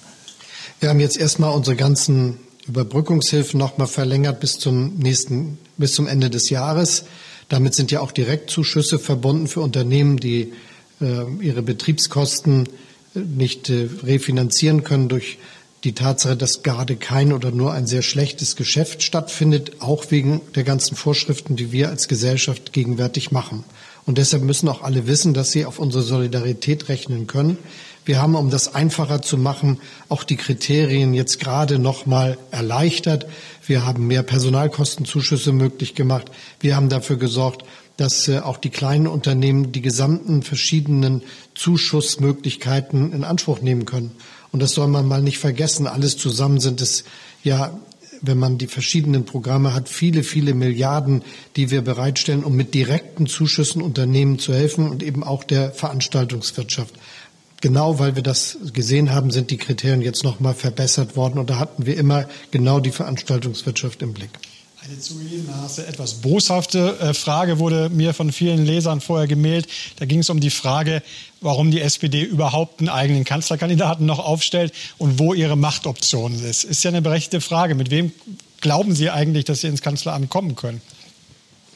Wir haben jetzt erstmal unsere ganzen Überbrückungshilfen noch mal verlängert bis zum nächsten, bis zum Ende des Jahres. Damit sind ja auch Direktzuschüsse verbunden für Unternehmen, die äh, ihre Betriebskosten nicht äh, refinanzieren können durch die Tatsache, dass gerade kein oder nur ein sehr schlechtes Geschäft stattfindet, auch wegen der ganzen Vorschriften, die wir als Gesellschaft gegenwärtig machen. Und deshalb müssen auch alle wissen, dass sie auf unsere Solidarität rechnen können. Wir haben, um das einfacher zu machen, auch die Kriterien jetzt gerade noch mal erleichtert. Wir haben mehr Personalkostenzuschüsse möglich gemacht. Wir haben dafür gesorgt, dass äh, auch die kleinen Unternehmen die gesamten verschiedenen Zuschussmöglichkeiten in Anspruch nehmen können. Und das soll man mal nicht vergessen. Alles zusammen sind es ja, wenn man die verschiedenen Programme hat, viele, viele Milliarden, die wir bereitstellen, um mit direkten Zuschüssen Unternehmen zu helfen und eben auch der Veranstaltungswirtschaft. Genau weil wir das gesehen haben, sind die Kriterien jetzt noch mal verbessert worden. Und da hatten wir immer genau die Veranstaltungswirtschaft im Blick. Eine zugegebenermaßen etwas boshafte äh, Frage wurde mir von vielen Lesern vorher gemeldet. Da ging es um die Frage, warum die SPD überhaupt einen eigenen Kanzlerkandidaten noch aufstellt und wo ihre Machtoption ist. Ist ja eine berechtigte Frage. Mit wem glauben Sie eigentlich, dass Sie ins Kanzleramt kommen können?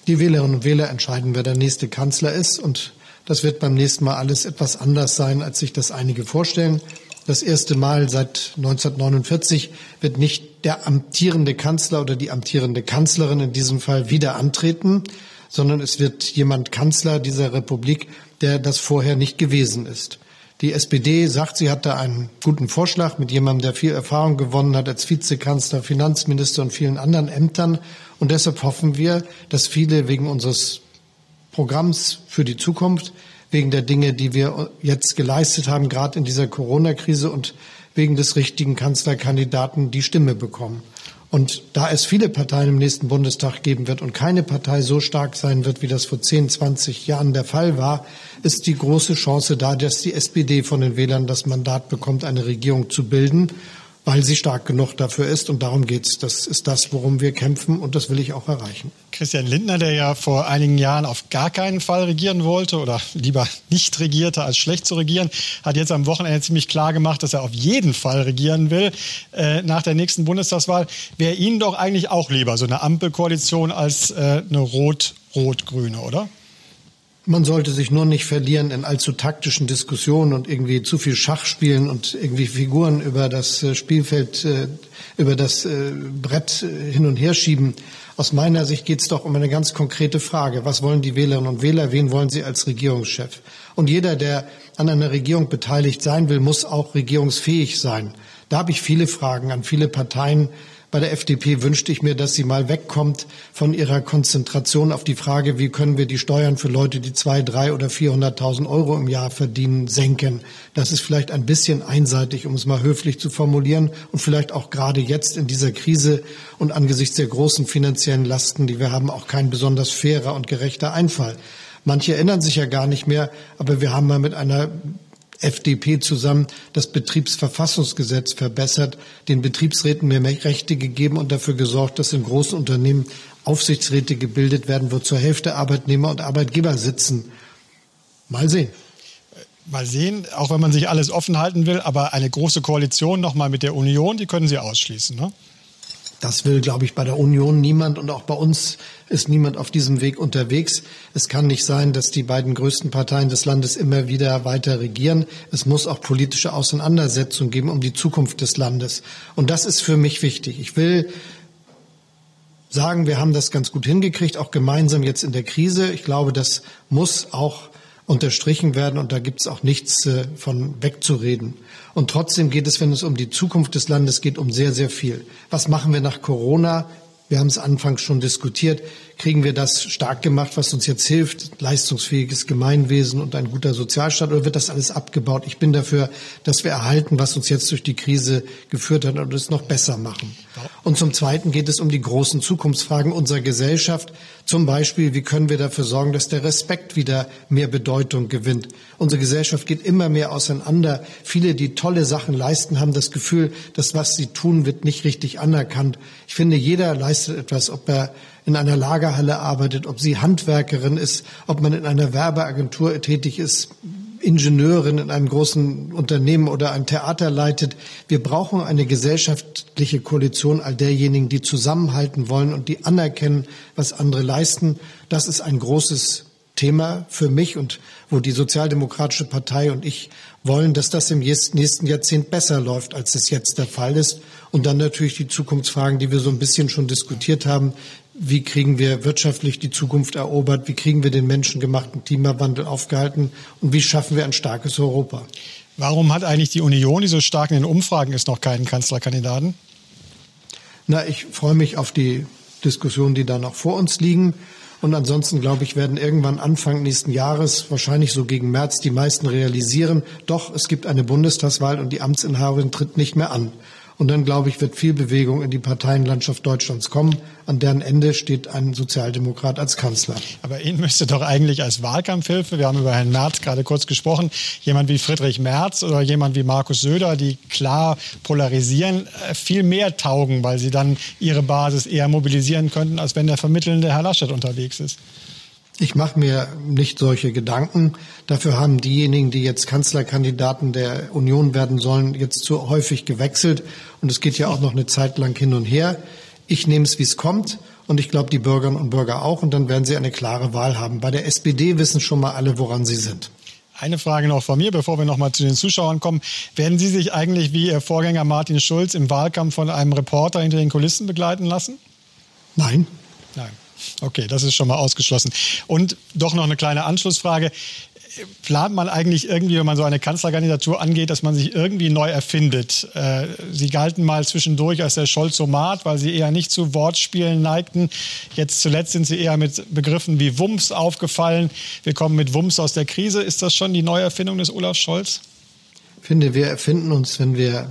Die Wählerinnen und Wähler entscheiden, wer der nächste Kanzler ist. Und das wird beim nächsten Mal alles etwas anders sein, als sich das einige vorstellen. Das erste Mal seit 1949 wird nicht der amtierende Kanzler oder die amtierende Kanzlerin in diesem Fall wieder antreten, sondern es wird jemand Kanzler dieser Republik, der das vorher nicht gewesen ist. Die SPD sagt, sie hat da einen guten Vorschlag mit jemandem, der viel Erfahrung gewonnen hat als Vizekanzler, Finanzminister und vielen anderen Ämtern. Und deshalb hoffen wir, dass viele wegen unseres Programms für die Zukunft wegen der Dinge, die wir jetzt geleistet haben, gerade in dieser Corona-Krise und wegen des richtigen Kanzlerkandidaten die Stimme bekommen. Und da es viele Parteien im nächsten Bundestag geben wird und keine Partei so stark sein wird, wie das vor 10, 20 Jahren der Fall war, ist die große Chance da, dass die SPD von den Wählern das Mandat bekommt, eine Regierung zu bilden weil sie stark genug dafür ist. Und darum geht's. Das ist das, worum wir kämpfen und das will ich auch erreichen. Christian Lindner, der ja vor einigen Jahren auf gar keinen Fall regieren wollte oder lieber nicht regierte, als schlecht zu regieren, hat jetzt am Wochenende ziemlich klar gemacht, dass er auf jeden Fall regieren will äh, nach der nächsten Bundestagswahl. Wäre Ihnen doch eigentlich auch lieber so eine Ampelkoalition als äh, eine rot-rot-grüne, oder? Man sollte sich nur nicht verlieren in allzu taktischen Diskussionen und irgendwie zu viel Schach spielen und irgendwie Figuren über das äh, Spielfeld, äh, über das äh, Brett hin und her schieben. Aus meiner Sicht geht es doch um eine ganz konkrete Frage. Was wollen die Wählerinnen und Wähler? Wen wollen sie als Regierungschef? Und jeder, der an einer Regierung beteiligt sein will, muss auch regierungsfähig sein. Da habe ich viele Fragen an viele Parteien bei der FDP wünschte ich mir, dass sie mal wegkommt von ihrer Konzentration auf die Frage, wie können wir die Steuern für Leute, die zwei, drei oder 400.000 Euro im Jahr verdienen, senken. Das ist vielleicht ein bisschen einseitig, um es mal höflich zu formulieren und vielleicht auch gerade jetzt in dieser Krise und angesichts der großen finanziellen Lasten, die wir haben, auch kein besonders fairer und gerechter Einfall. Manche erinnern sich ja gar nicht mehr, aber wir haben mal mit einer FDP zusammen das Betriebsverfassungsgesetz verbessert, den Betriebsräten mehr Rechte gegeben und dafür gesorgt, dass in großen Unternehmen Aufsichtsräte gebildet werden, wo zur Hälfte Arbeitnehmer und Arbeitgeber sitzen. Mal sehen. Mal sehen, auch wenn man sich alles offen halten will, aber eine große Koalition nochmal mit der Union, die können Sie ausschließen, ne? Das will, glaube ich, bei der Union niemand und auch bei uns ist niemand auf diesem Weg unterwegs. Es kann nicht sein, dass die beiden größten Parteien des Landes immer wieder weiter regieren. Es muss auch politische Auseinandersetzungen geben um die Zukunft des Landes. Und das ist für mich wichtig. Ich will sagen, wir haben das ganz gut hingekriegt, auch gemeinsam jetzt in der Krise. Ich glaube, das muss auch unterstrichen werden und da gibt es auch nichts äh, von wegzureden. Und trotzdem geht es, wenn es um die Zukunft des Landes geht, um sehr, sehr viel. Was machen wir nach Corona? Wir haben es anfangs schon diskutiert. kriegen wir das stark gemacht, was uns jetzt hilft, leistungsfähiges Gemeinwesen und ein guter Sozialstaat, oder wird das alles abgebaut? Ich bin dafür, dass wir erhalten, was uns jetzt durch die Krise geführt hat und es noch besser machen. Und zum Zweiten geht es um die großen Zukunftsfragen unserer Gesellschaft. Zum Beispiel, wie können wir dafür sorgen, dass der Respekt wieder mehr Bedeutung gewinnt? Unsere Gesellschaft geht immer mehr auseinander. Viele, die tolle Sachen leisten, haben das Gefühl, dass was sie tun, wird nicht richtig anerkannt. Ich finde, jeder leistet etwas, ob er in einer Lagerhalle arbeitet, ob sie Handwerkerin ist, ob man in einer Werbeagentur tätig ist, Ingenieurin in einem großen Unternehmen oder ein Theater leitet. Wir brauchen eine gesellschaftliche Koalition all derjenigen, die zusammenhalten wollen und die anerkennen, was andere leisten. Das ist ein großes Thema für mich und wo die Sozialdemokratische Partei und ich wollen, dass das im nächsten Jahrzehnt besser läuft, als es jetzt der Fall ist. Und dann natürlich die Zukunftsfragen, die wir so ein bisschen schon diskutiert haben. Wie kriegen wir wirtschaftlich die Zukunft erobert? Wie kriegen wir den menschengemachten Klimawandel aufgehalten? Und wie schaffen wir ein starkes Europa? Warum hat eigentlich die Union, die so stark in den Umfragen ist, noch keinen Kanzlerkandidaten? Na, ich freue mich auf die Diskussionen, die da noch vor uns liegen. Und ansonsten, glaube ich, werden irgendwann Anfang nächsten Jahres, wahrscheinlich so gegen März, die meisten realisieren, doch, es gibt eine Bundestagswahl und die Amtsinhaberin tritt nicht mehr an. Und dann, glaube ich, wird viel Bewegung in die Parteienlandschaft Deutschlands kommen. An deren Ende steht ein Sozialdemokrat als Kanzler. Aber Ihnen müsste doch eigentlich als Wahlkampfhilfe, wir haben über Herrn Merz gerade kurz gesprochen, jemand wie Friedrich Merz oder jemand wie Markus Söder, die klar polarisieren, äh, viel mehr taugen, weil sie dann ihre Basis eher mobilisieren könnten, als wenn der vermittelnde Herr Laschet unterwegs ist. Ich mache mir nicht solche Gedanken. Dafür haben diejenigen, die jetzt Kanzlerkandidaten der Union werden sollen, jetzt zu häufig gewechselt. Und es geht ja auch noch eine Zeit lang hin und her. Ich nehme es, wie es kommt. Und ich glaube, die Bürgerinnen und Bürger auch. Und dann werden sie eine klare Wahl haben. Bei der SPD wissen schon mal alle, woran sie sind. Eine Frage noch von mir, bevor wir noch mal zu den Zuschauern kommen. Werden Sie sich eigentlich wie Ihr Vorgänger Martin Schulz im Wahlkampf von einem Reporter hinter den Kulissen begleiten lassen? Nein. Okay, das ist schon mal ausgeschlossen. Und doch noch eine kleine Anschlussfrage. Plant man eigentlich irgendwie, wenn man so eine Kanzlerkandidatur angeht, dass man sich irgendwie neu erfindet? Äh, sie galten mal zwischendurch als der Scholzomat, weil sie eher nicht zu Wortspielen neigten. Jetzt zuletzt sind sie eher mit Begriffen wie Wumms aufgefallen. Wir kommen mit Wumms aus der Krise. Ist das schon die Neuerfindung des Olaf Scholz? Ich finde, wir erfinden uns, wenn wir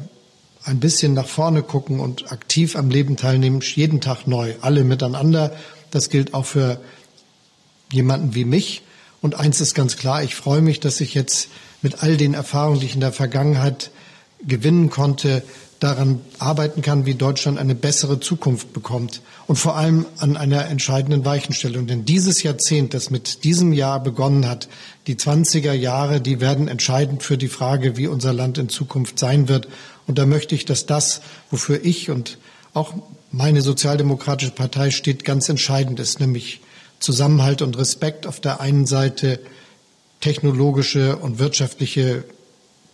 ein bisschen nach vorne gucken und aktiv am Leben teilnehmen, jeden Tag neu, alle miteinander das gilt auch für jemanden wie mich. Und eins ist ganz klar, ich freue mich, dass ich jetzt mit all den Erfahrungen, die ich in der Vergangenheit gewinnen konnte, daran arbeiten kann, wie Deutschland eine bessere Zukunft bekommt. Und vor allem an einer entscheidenden Weichenstellung. Denn dieses Jahrzehnt, das mit diesem Jahr begonnen hat, die 20er Jahre, die werden entscheidend für die Frage, wie unser Land in Zukunft sein wird. Und da möchte ich, dass das, wofür ich und auch meine Sozialdemokratische Partei steht, ganz entscheidend ist, nämlich Zusammenhalt und Respekt auf der einen Seite, technologische und wirtschaftliche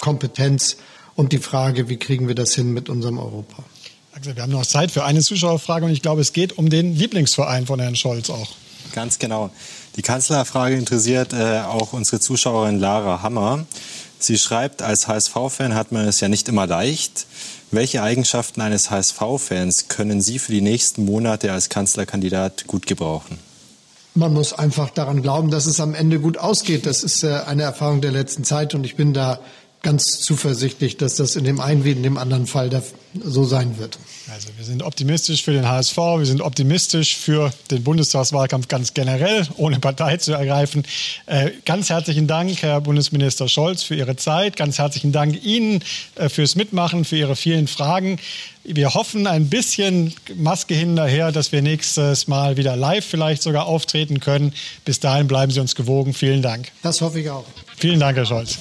Kompetenz und die Frage, wie kriegen wir das hin mit unserem Europa. wir haben noch Zeit für eine Zuschauerfrage und ich glaube, es geht um den Lieblingsverein von Herrn Scholz auch. Ganz genau. Die Kanzlerfrage interessiert äh, auch unsere Zuschauerin Lara Hammer. Sie schreibt, als HSV-Fan hat man es ja nicht immer leicht. Welche Eigenschaften eines HSV-Fans können Sie für die nächsten Monate als Kanzlerkandidat gut gebrauchen? Man muss einfach daran glauben, dass es am Ende gut ausgeht. Das ist äh, eine Erfahrung der letzten Zeit und ich bin da ganz zuversichtlich, dass das in dem einen wie in dem anderen Fall so sein wird. Also wir sind optimistisch für den HSV, wir sind optimistisch für den Bundestagswahlkampf ganz generell, ohne Partei zu ergreifen. Äh, ganz herzlichen Dank, Herr Bundesminister Scholz, für Ihre Zeit. Ganz herzlichen Dank Ihnen äh, fürs Mitmachen, für Ihre vielen Fragen. Wir hoffen ein bisschen Maske hinterher, dass wir nächstes Mal wieder live vielleicht sogar auftreten können. Bis dahin bleiben Sie uns gewogen. Vielen Dank. Das hoffe ich auch. Vielen Dank, Herr Scholz.